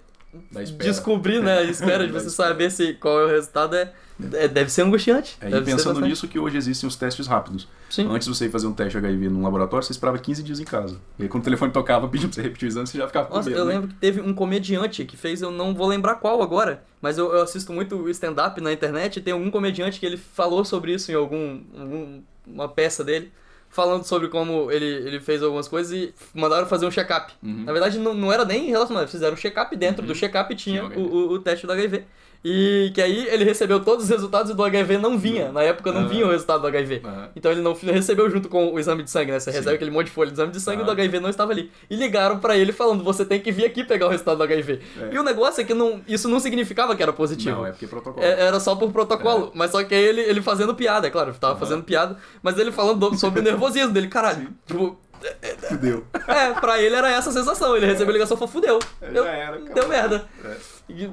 Descobrir, né? A espera de você saber se qual é o resultado é, é- deve ser angustiante.
É, e pensando nisso que hoje existem os testes rápidos.
Sim.
Antes de você ir fazer um teste HIV num laboratório, você esperava 15 dias em casa. E aí quando o telefone tocava pedindo pra você repetir o exame, você já ficava com
Nossa,
medo,
eu
né?
lembro que teve um comediante que fez, eu não vou lembrar qual agora, mas eu, eu assisto muito stand-up na internet e tem algum comediante que ele falou sobre isso em algum, algum- uma peça dele, falando sobre como ele, ele fez algumas coisas e mandaram fazer um check-up.
Uhum.
Na verdade, não, não era nem relacionado, fizeram um check-up dentro do check-up tinha
Tinha
o, o, o teste do HIV. E que aí ele recebeu todos os resultados e do HIV não vinha. Na época não
Aham.
vinha o resultado do HIV.
Aham.
Então ele não recebeu junto com o exame de sangue, né? Você recebe aquele monte de folha de exame de sangue e do. HIV não estava ali. E ligaram pra ele falando: você tem que vir aqui pegar o resultado do HIV.
É.
E o negócio é que não, isso não significava que era positivo.
Não, é porque é protocolo.
É- Era só por protocolo. Mas só que aí ele, ele fazendo piada, é claro, tava fazendo piada, mas ele falando do- sobre o nervosismo dele, caralho. Tipo,
Fudeu.
é, pra ele era essa a sensação. Ele recebeu a ligação e falou, fudeu.
É,
Eu-
já era, acabou.
deu merda.
É.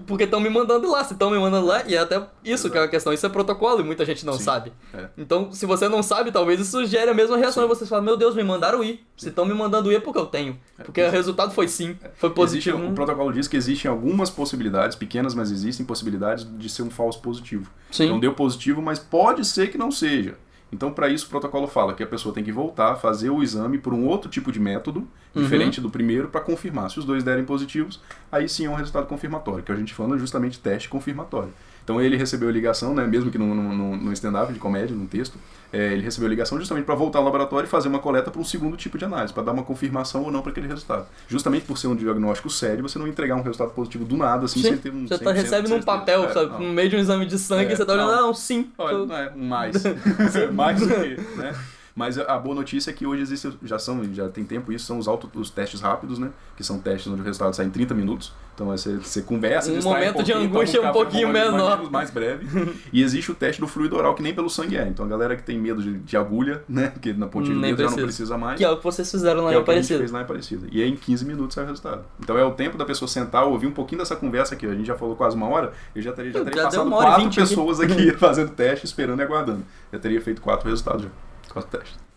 Porque estão me mandando lá, se estão me mandando lá, e é até isso que é uma questão, isso é protocolo e muita gente não
Sim.
sabe.
É.
Então, se você não sabe, talvez isso gere a mesma reação e você fala, meu Deus, me mandaram ir. Se estão me mandando ir é porque eu tenho. Porque o resultado foi sim, foi
Existe,
positivo.
o protocolo diz que existem algumas possibilidades, pequenas, mas existem possibilidades de ser um falso positivo.
Sim.
Então deu positivo, mas pode ser que não seja. Então, para isso, o protocolo fala que a pessoa tem que voltar, fazer o exame por um outro tipo de método,
Uhum.
diferente do primeiro, para confirmar. Se os dois derem positivos, aí sim é um resultado confirmatório, que a gente fala justamente teste confirmatório. Então, ele recebeu a ligação, né, mesmo que no, no, no- no stand-up de comédia, no texto, é, ele recebeu a ligação justamente para voltar ao laboratório e fazer uma coleta para um segundo tipo de análise, para dar uma confirmação ou não para aquele resultado. Justamente por ser um diagnóstico sério, você não entregar um resultado positivo do nada, assim,
Sim,
sem ter um
você tá,
100% de
recebe num papel,
É,
sabe,
não.
no meio de um exame de sangue,
É,
você tá olhando,
não.
não, sim.
Olha, não é mais. mais do que, né? Mas a boa notícia é que hoje existe, já são, já tem tempo isso, são os, auto, os testes rápidos, né? Que são testes onde o resultado sai em 30 minutos. Então aí você, você conversa,
Um momento de
pouquinho, toma
angústia um
café,
pouquinho menor.
Mais, breve. e existe o teste do fluido oral, que nem pelo sangue é. Então a galera que tem medo de, de agulha, né? Que na pontinha do
Nem
dedo já não
precisa.
mais.
Que é o que vocês fizeram lá
que
em
é
Aparecida.
fez lá em Aparecida. E aí em 15 minutos sai o resultado. Então é o tempo da pessoa sentar, ouvir um pouquinho dessa conversa aqui. A gente já falou quase uma hora. Eu já teria, já teria
Já
passado
hora
quatro
aqui.
pessoas aqui fazendo teste, esperando e aguardando. Já teria feito quatro resultados já.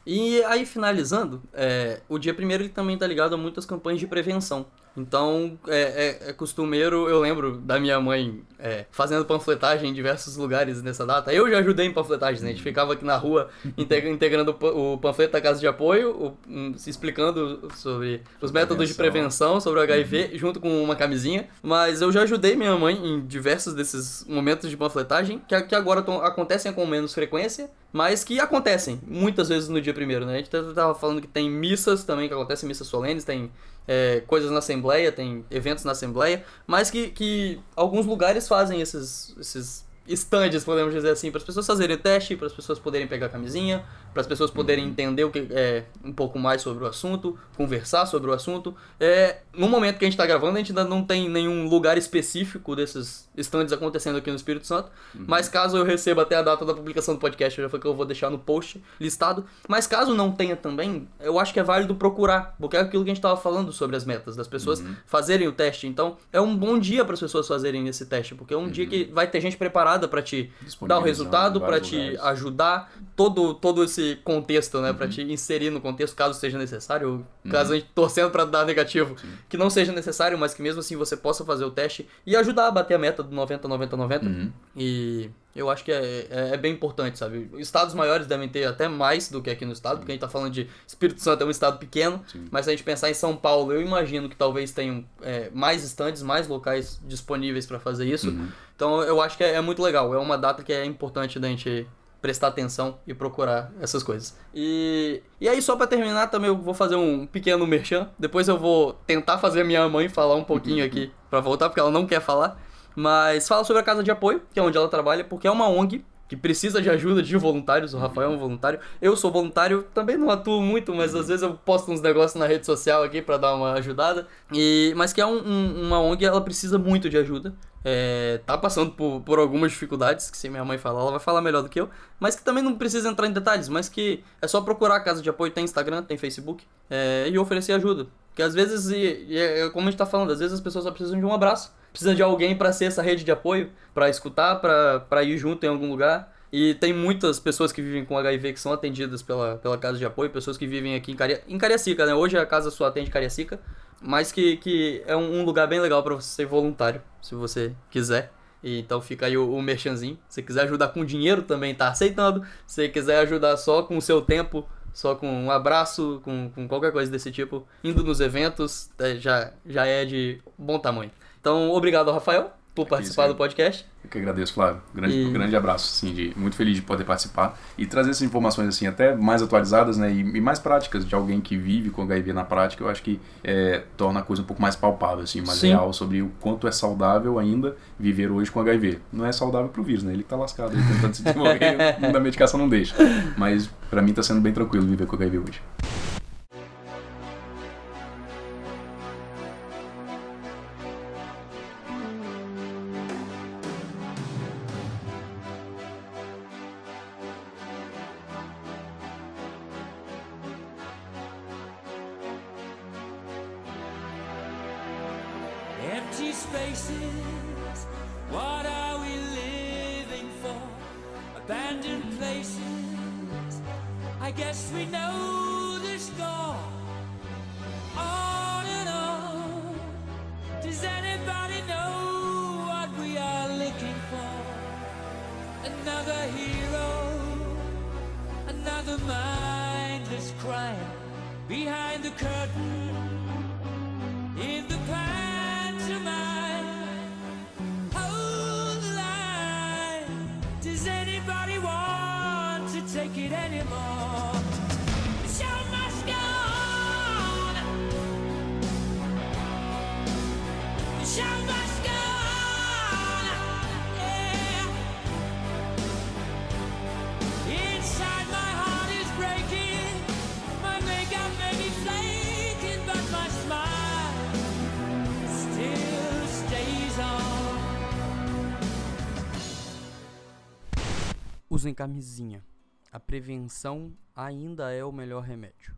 E aí, finalizando, é, o dia primeiro ele também tá ligado a muitas campanhas de prevenção. Então, é, é- é costumeiro, eu lembro da minha mãe é, fazendo panfletagem em diversos lugares nessa data. Eu já ajudei em panfletagem, né? A gente ficava aqui na rua integra- integrando o pa- o panfleto da Casa de Apoio, o- um, se explicando sobre os métodos de prevenção, sobre o HIV, junto com uma camisinha. Mas eu já ajudei minha mãe em diversos desses momentos de panfletagem, que, que agora tão- acontecem com menos frequência, mas que acontecem muitas vezes no dia primeiro, né? A gente tava falando que tem missas também, que acontecem missas solenes, tem é, coisas na Assembleia, tem eventos na Assembleia, mas que, que alguns lugares fazem esses, esses estandes, podemos dizer assim, para as pessoas fazerem o teste, para as pessoas poderem pegar a camisinha, para as pessoas poderem entender o que é um pouco mais sobre o assunto, conversar sobre o assunto. É, no momento que a gente está gravando, a gente ainda não tem nenhum lugar específico desses estandes acontecendo aqui no Espírito Santo, mas caso eu receba até a data da publicação do podcast, já foi que eu vou deixar no post listado. Mas caso não tenha também, eu acho que é válido procurar, porque é aquilo que a gente estava falando sobre as metas, das pessoas fazerem o teste. Então, é um bom dia para as pessoas fazerem esse teste, porque é um dia que vai ter gente preparada para te dar o resultado, para te
lugares.
ajudar todo, todo esse contexto, né?
Uhum.
te inserir no contexto, caso seja necessário, ou caso a gente torcendo pra dar negativo, que não seja necessário, mas que mesmo assim você possa fazer o teste e ajudar a bater a meta do 90, 90, 90.
Uhum.
E eu acho que é, é, é bem importante, sabe? Estados maiores devem ter até mais do que aqui no estado, porque a gente tá falando de Espírito Santo é um estado pequeno, mas se a gente pensar em São Paulo, eu imagino que talvez tenham é, mais estandes, mais locais disponíveis pra fazer isso.
Uhum.
Então eu acho que é, é muito legal, é uma data que é importante da gente prestar atenção e procurar essas coisas. E, e aí, só pra terminar, também eu vou fazer um pequeno merchan. Depois eu vou tentar fazer a minha mãe falar um pouquinho aqui pra voltar, porque ela não quer falar. Mas fala sobre a Casa de Apoio, que é onde ela trabalha, porque é uma ONG que precisa de ajuda de voluntários. O Rafael é um voluntário. Eu sou voluntário, também não atuo muito, mas às vezes eu posto uns negócios na rede social aqui pra dar uma ajudada. E, mas que é um- um- uma ONG, ela precisa muito de ajuda. É, tá passando por, por algumas dificuldades, que se minha mãe falar, ela vai falar melhor do que eu, mas que também não precisa entrar em detalhes, mas que é só procurar a Casa de Apoio, tem Instagram, tem Facebook, é, e oferecer ajuda. Porque às vezes, e, e é como a gente tá falando, às vezes as pessoas só precisam de um abraço, precisam de alguém pra ser essa rede de apoio, pra escutar, pra ir junto em algum lugar. E tem muitas pessoas que vivem com HIV que são atendidas pela, pela casa de apoio, pessoas que vivem aqui em, Caria, em Cariacica, né? Hoje a casa só atende Cariacica, mas que, que é um, um lugar bem legal pra você ser voluntário, se você quiser. E então fica aí o, o merchanzinho. Se quiser ajudar com dinheiro também tá aceitando. Se quiser ajudar só com o seu tempo, só com um abraço, com, com qualquer coisa desse tipo, indo nos eventos, é, já, já é de bom tamanho. Então, obrigado, Rafael, por participar
isso
do podcast.
Eu que agradeço, Flávio. Grande,
E-
grande abraço, assim, de, muito feliz de poder participar e trazer essas informações, assim, até mais atualizadas, né, e, e mais práticas de alguém que vive com HIV na prática, eu acho que é, torna a coisa um pouco mais palpável, assim, mais
Sim.
real sobre o quanto é saudável ainda viver hoje com HIV. Não é saudável pro vírus, né, ele que tá lascado, ele tentando se desenvolver, a medicação não deixa. Mas pra mim tá sendo bem tranquilo viver com HIV hoje.
Camisinha. A prevenção ainda é o melhor remédio.